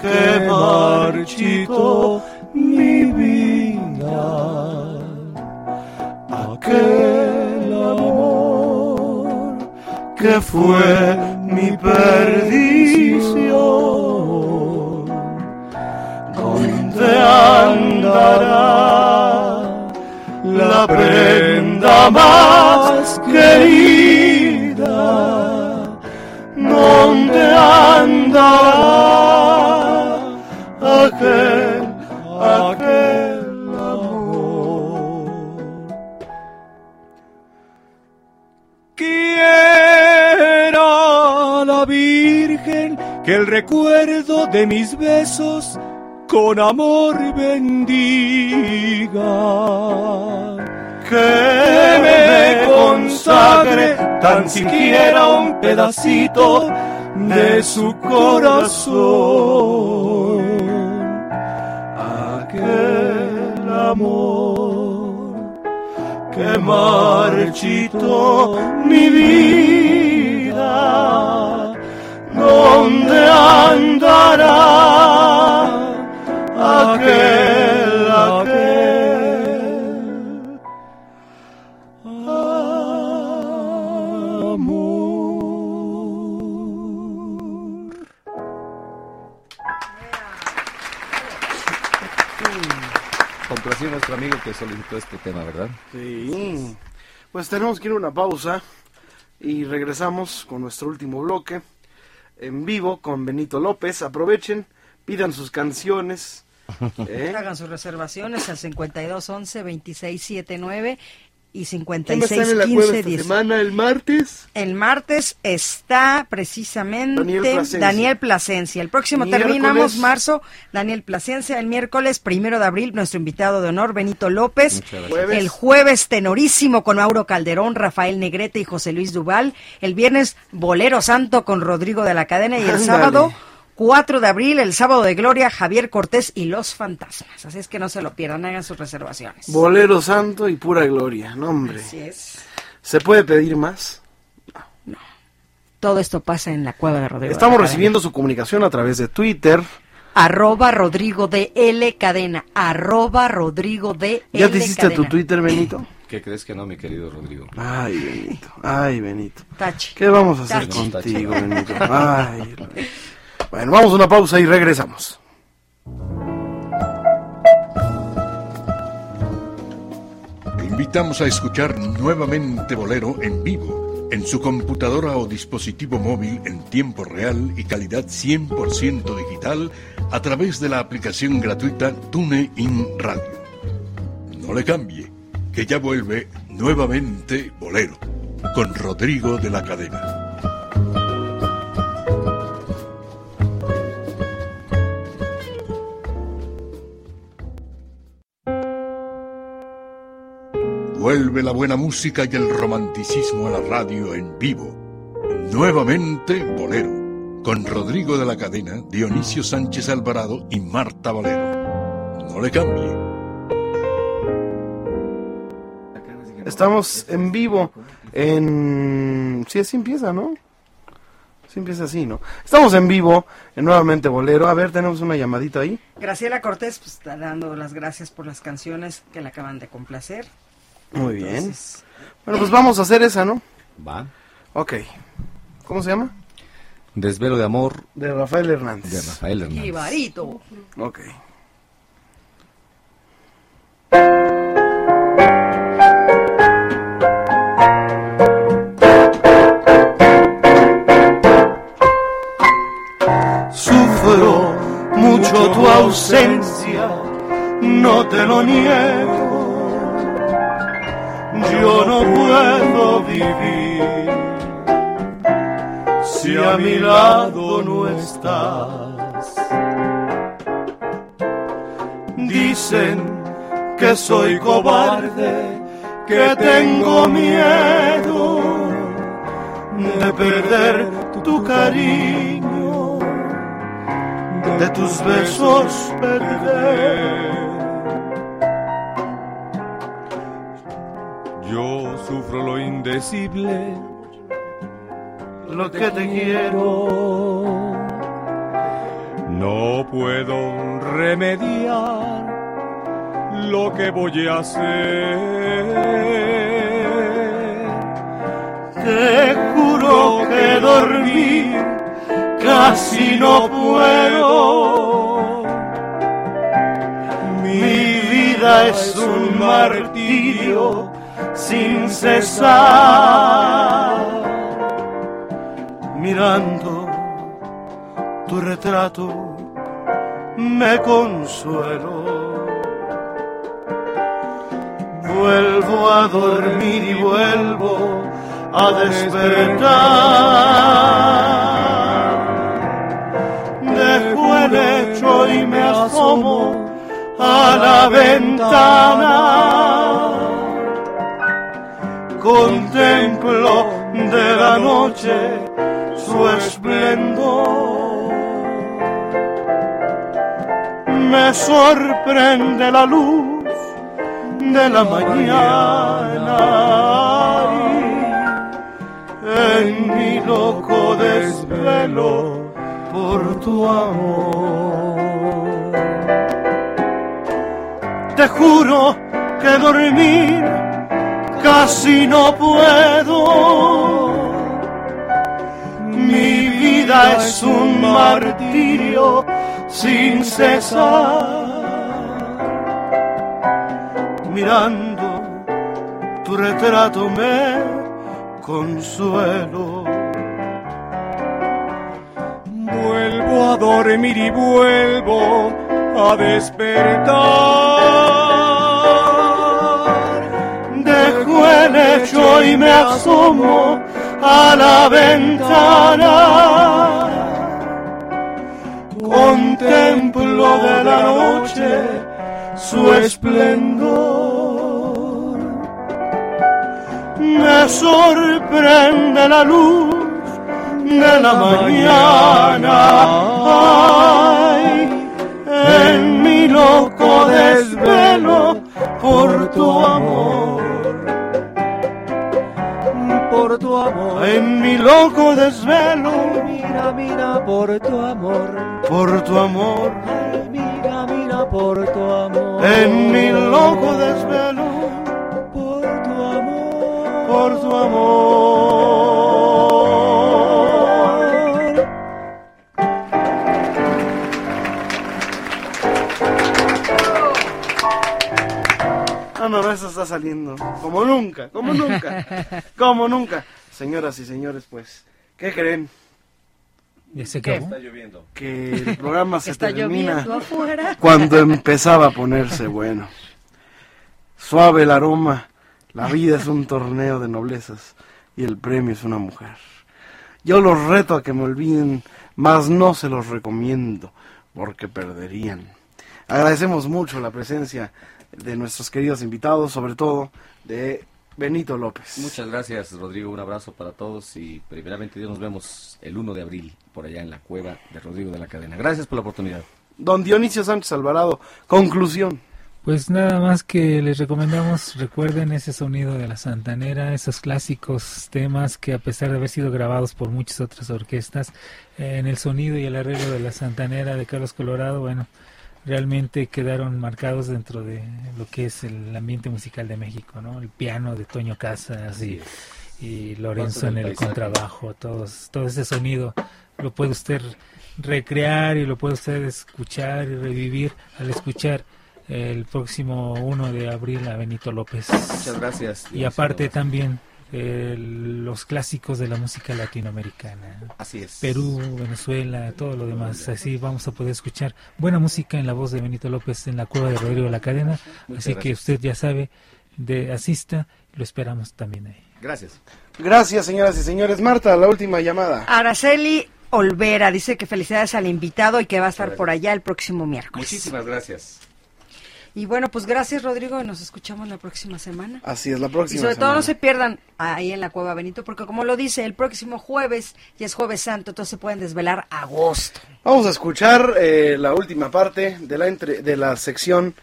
Speaker 1: que marchito mi vida. Aquel amor que fue mi perdición. ¿Dónde andará la prenda más querida? ¿Dónde andará aquel, aquel amor?
Speaker 8: La Virgen que el recuerdo de mis besos con amor bendiga.
Speaker 1: Que me consagre tan siquiera un pedacito
Speaker 12: de su corazón. Aquel amor que marchitó mi vida, ¿dónde andará aquel, aquel?
Speaker 11: Complació a nuestro amigo que solicitó este tema, ¿verdad?
Speaker 1: Sí. Pues tenemos que ir a una pausa y regresamos con nuestro último bloque en vivo con Benito López. Aprovechen, pidan sus canciones. ¿Eh?
Speaker 2: Hagan sus reservaciones al 5211-2679 y
Speaker 1: ¿Quién va a estar en la cueva
Speaker 2: 5615
Speaker 1: esta
Speaker 2: 10.
Speaker 1: semana, el martes?
Speaker 2: El martes está precisamente
Speaker 1: Daniel Plasencia.
Speaker 2: Daniel Plasencia. El próximo
Speaker 1: Miércoles.
Speaker 2: terminamos marzo, Daniel Plasencia. El miércoles, primero de abril, nuestro invitado de honor, Benito López.
Speaker 1: Jueves.
Speaker 2: El jueves, tenorísimo con Mauro Calderón, Rafael Negrete y José Luis Duval. El viernes, Bolero Santo con Rodrigo de la Cadena. Y el sábado, 4 de abril, el sábado de gloria, Javier Cortés y los fantasmas. Así es que no se lo pierdan, hagan sus reservaciones.
Speaker 1: Bolero Santo y pura gloria. No, hombre.
Speaker 2: Así es.
Speaker 1: ¿Se puede pedir más?
Speaker 2: Todo esto pasa en la cueva de Rodrigo. de
Speaker 1: Estamos
Speaker 2: Cadena.
Speaker 1: recibiendo su comunicación a través de Twitter.
Speaker 2: Arroba Rodrigo de L Cadena. Arroba Rodrigo de
Speaker 1: ¿Ya
Speaker 2: L
Speaker 1: te hiciste
Speaker 2: Cadena.
Speaker 1: tu Twitter, Benito?
Speaker 11: ¿Qué crees que no, mi querido Rodrigo?
Speaker 1: Ay, Benito. Ay, Benito.
Speaker 2: Tache.
Speaker 1: ¿Qué vamos a hacer contigo, Benito? Ay. Bueno, vamos a una pausa y regresamos.
Speaker 4: Te invitamos a escuchar nuevamente Bolero en vivo, en su computadora o dispositivo móvil en tiempo real y calidad 100% digital a través de la aplicación gratuita TuneIn Radio. No le cambie, que ya vuelve nuevamente Bolero, con Rodrigo de la Cadena. Vuelve la buena música y el romanticismo a la radio en vivo. Nuevamente Bolero, con Rodrigo de la Cadena, Dionisio Sánchez Alvarado y Marta Valero. No le cambie.
Speaker 1: Estamos en vivo en... Sí, así empieza, ¿no? Sí empieza así, ¿no? Estamos en vivo en Nuevamente Bolero. A ver, tenemos una llamadita ahí.
Speaker 2: Graciela Cortés pues, está dando las gracias por las canciones que le acaban de complacer.
Speaker 1: Muy bien. Bueno, pues vamos a hacer esa, ¿no?
Speaker 11: Va.
Speaker 1: Ok. ¿Cómo se llama?
Speaker 11: Desvelo de amor
Speaker 1: De Rafael Hernández.
Speaker 11: de Rafael Hernández.
Speaker 2: Ibarito.
Speaker 1: Ok.
Speaker 12: Sufro mucho tu ausencia, no te lo niego. Yo no puedo vivir si a mi lado no estás. Dicen que soy cobarde, que tengo miedo de perder tu cariño, de tus besos perder. Sufro lo indecible, lo que te quiero. No puedo remediar lo que voy a hacer. Te juro que dormir casi no puedo. Mi vida es un martirio sin cesar. Mirando tu retrato me consuelo. Vuelvo a dormir y vuelvo a despertar. Dejo el lecho y me asomo a la ventana. Contemplo de la noche su esplendor. Me sorprende la luz de la mañana y en mi loco desvelo por tu amor. Te juro que dormir casi no puedo. Mi vida es un martirio sin cesar. Mirando tu retrato me consuelo. Vuelvo a dormir y vuelvo a despertar. El lecho y me asomo a la ventana. Contemplo de la noche su esplendor. Me sorprende la luz de la mañana. Ay, en mi loco desvelo por tu amor. Por tu amor. En mi loco desvelo. Mira, mira por tu amor. Por tu amor. mira, mira por tu amor. En mi loco desvelo. Por tu amor. Por tu amor. Eso está saliendo. Como nunca, como nunca, como nunca. Señoras y señores, pues, ¿qué creen?
Speaker 3: ¿Ya se.
Speaker 11: Está lloviendo.
Speaker 1: Que el programa se
Speaker 2: Está
Speaker 1: termina
Speaker 2: lloviendo afuera.
Speaker 1: cuando empezaba a ponerse bueno. Suave el aroma, la vida es un torneo de noblezas y el premio es una mujer. Yo los reto a que me olviden, mas no se los recomiendo, porque perderían. Agradecemos mucho la presencia de nuestros queridos invitados, sobre todo de Benito López.
Speaker 11: Muchas gracias, Rodrigo. Un abrazo para todos y primeramente Dios nos vemos el 1 de abril por allá en la cueva de Rodrigo de la Cadena. Gracias por la oportunidad.
Speaker 1: Don Dionisio Sánchez Alvarado, conclusión.
Speaker 3: Pues nada más que les recomendamos, recuerden ese sonido de la Santanera, esos clásicos temas que a pesar de haber sido grabados por muchas otras orquestas, eh, en el sonido y el arreglo de la Santanera de Carlos Colorado, bueno, realmente quedaron marcados dentro de lo que es el ambiente musical de México, ¿no? El piano de Toño Casas y, y Lorenzo en el
Speaker 11: paisaje.
Speaker 3: contrabajo, todos, todo ese sonido lo puede usted recrear y lo puede usted escuchar y revivir al escuchar el próximo 1 de abril a Benito López.
Speaker 11: Muchas gracias.
Speaker 3: Y aparte también eh, los clásicos de la música latinoamericana.
Speaker 11: Así es.
Speaker 3: Perú, Venezuela, todo lo demás. Así vamos a poder escuchar buena música en la voz de Benito López en la cueva de Rodrigo La Cadena.
Speaker 11: Muchas
Speaker 3: Así que usted ya sabe, de asista, lo esperamos también ahí.
Speaker 11: Gracias.
Speaker 1: Gracias, señoras y señores. Marta, la última llamada.
Speaker 2: Araceli Olvera dice que felicidades al invitado y que va a estar por allá el próximo miércoles.
Speaker 11: Muchísimas gracias.
Speaker 2: Y bueno, pues gracias Rodrigo y nos escuchamos la próxima semana.
Speaker 1: Así es, la
Speaker 2: Y
Speaker 1: próxima
Speaker 2: sobre todo no se pierdan ahí en la Cueva Benito, porque como lo dice, el próximo jueves ya es jueves santo, entonces se pueden desvelar a agosto.
Speaker 1: Vamos a escuchar eh, la última parte de la, entre- de la sección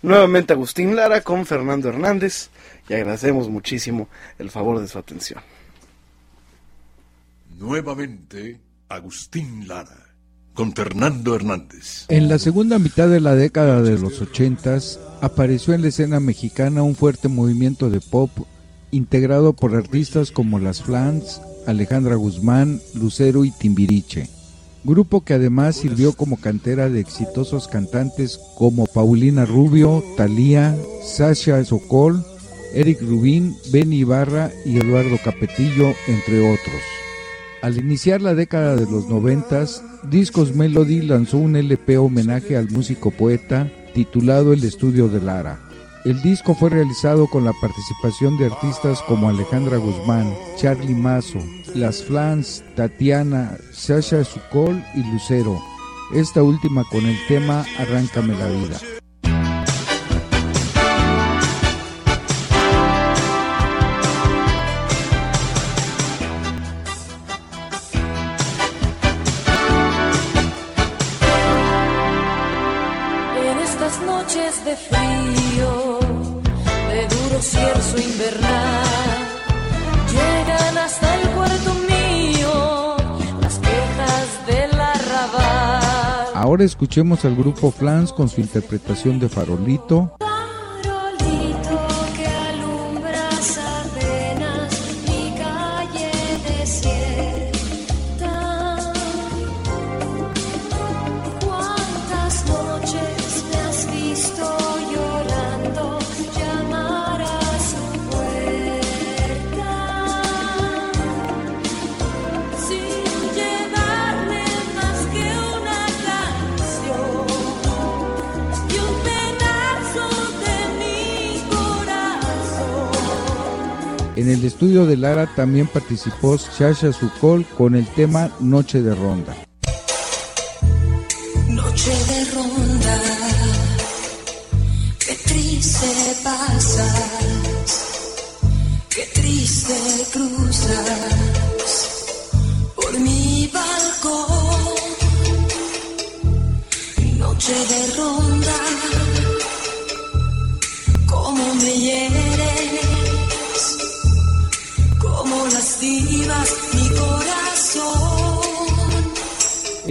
Speaker 1: nuevamente Agustín Lara con Fernando Hernández y agradecemos muchísimo el favor de su atención.
Speaker 4: Nuevamente, Agustín Lara, con Fernando Hernández.
Speaker 7: En la segunda mitad de la década de los ochentas apareció en la escena mexicana un fuerte movimiento de pop integrado por artistas como Las Flans, Alejandra Guzmán, Lucero y Timbiriche. Grupo que además sirvió como cantera de exitosos cantantes como Paulina Rubio, Thalía, Sasha Sokol, Eric Rubín, Benny Ibarra y Eduardo Capetillo, entre otros. Al iniciar la década de los noventas, Discos Melody lanzó un LP homenaje al músico poeta titulado El Estudio de Lara. El disco fue realizado con la participación de artistas como Alejandra Guzmán, Charlie Mazo, Las Flans, Tatiana, Sasha Sukol y Lucero, esta última con el tema Arráncame la vida.
Speaker 13: Ahora escuchemos al grupo Flans con su interpretación de Farolito.
Speaker 7: De
Speaker 13: Lara también participó Shasha Sukol con el tema Noche de Ronda.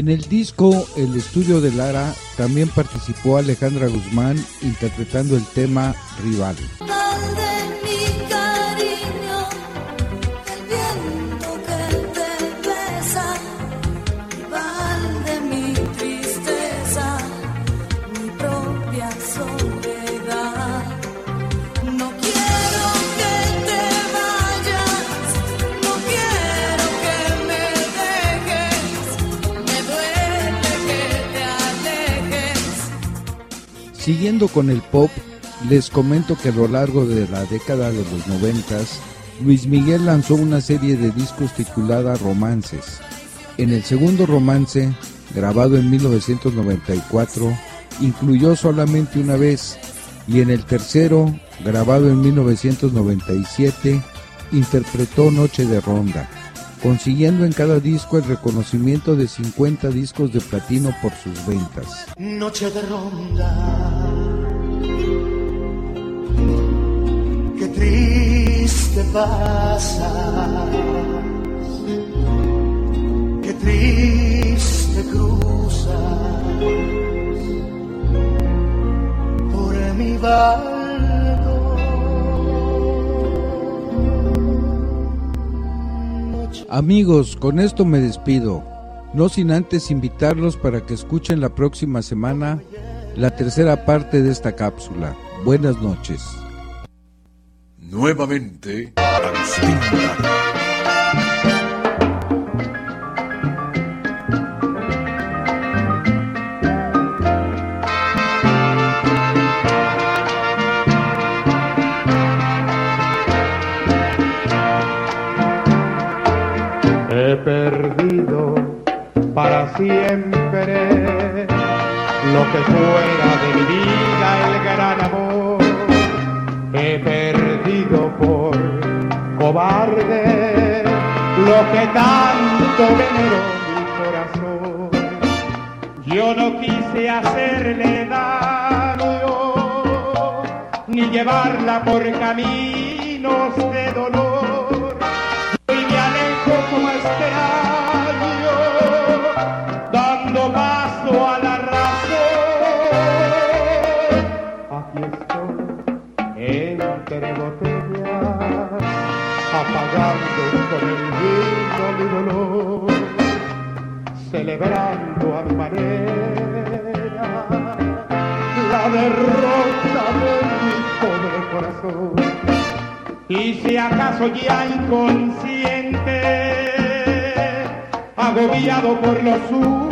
Speaker 13: En el disco El estudio de Lara también participó Alejandra Guzmán interpretando el tema Rival. Siguiendo con el pop, les comento que a lo largo de la década de los noventas, Luis Miguel lanzó una serie de discos titulada Romances. En el segundo romance, grabado en 1994, incluyó solamente una vez, y en el tercero, grabado en 1997, interpretó Noche de Ronda, consiguiendo en cada disco el reconocimiento de 50 discos de platino por sus ventas.
Speaker 1: Noche de ronda. Qué triste pasas. Qué triste cruzas por mi
Speaker 13: Amigos, con esto me despido, no sin antes invitarlos para que escuchen la próxima semana la tercera parte de esta cápsula. Buenas noches.
Speaker 4: Nuevamente, Agustín
Speaker 14: veneró mi corazón. Yo no quise hacerle daño ni llevarla por caminos de dolor y me alejo como extraño, dando paso a la razón. Aquí estoy, entre botellas, apagando con el vino mi dolor, celebrando a mi manera la derrota de mi pobre corazón. Y si acaso ya inconsciente, agobiado por los humos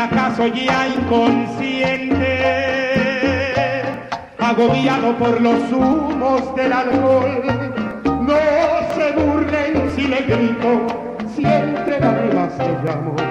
Speaker 14: acaso ya inconsciente, agobiado por los humos del alcohol, no se burlen si le grito, si entre lágrimas te llamo,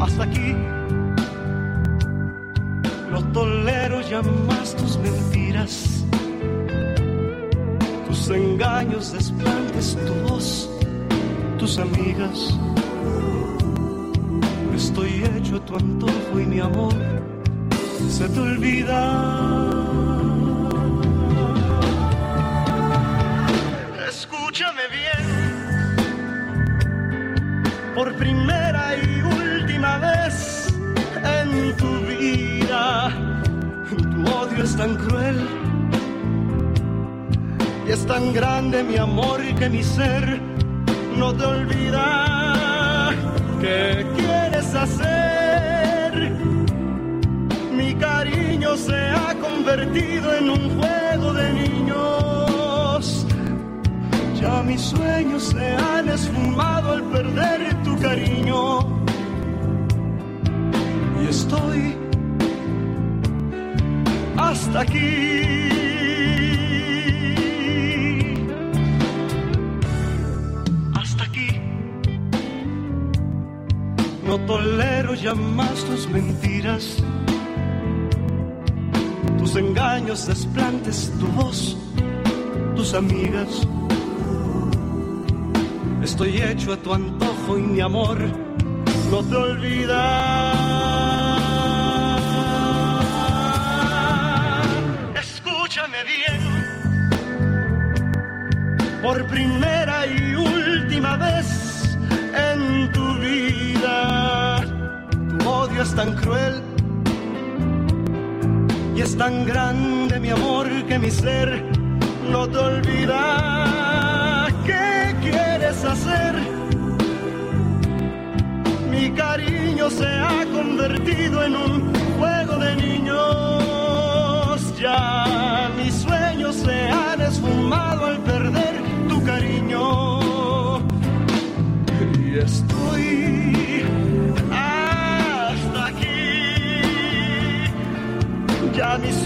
Speaker 1: Hasta aquí no tolero ya más tus mentiras, tus engaños, desplantes, tu voz, tus amigas. Estoy hecho a tu antojo y mi amor se te olvida. Por primera y última vez en tu vida. Tu odio es tan cruel y es tan grande mi amor que mi ser no te olvida. ¿Qué quieres hacer? Mi cariño se ha convertido en un juego de niños. Ya mis sueños se han esfumado al perder tu cariño y estoy hasta aquí. Hasta aquí. No tolero ya más tus mentiras, tus engaños, desplantes, tu voz, tus amigas. Estoy hecho a tu antojo y mi amor no te olvida. Escúchame bien, por primera y última vez en tu vida, tu odio es tan cruel y es tan grande mi amor que mi ser no te olvida. ¿Qué quieres hacer? Mi cariño se ha convertido en un juego de niños. Ya mis sueños se han esfumado al perder tu cariño. Y estoy hasta aquí. Ya mis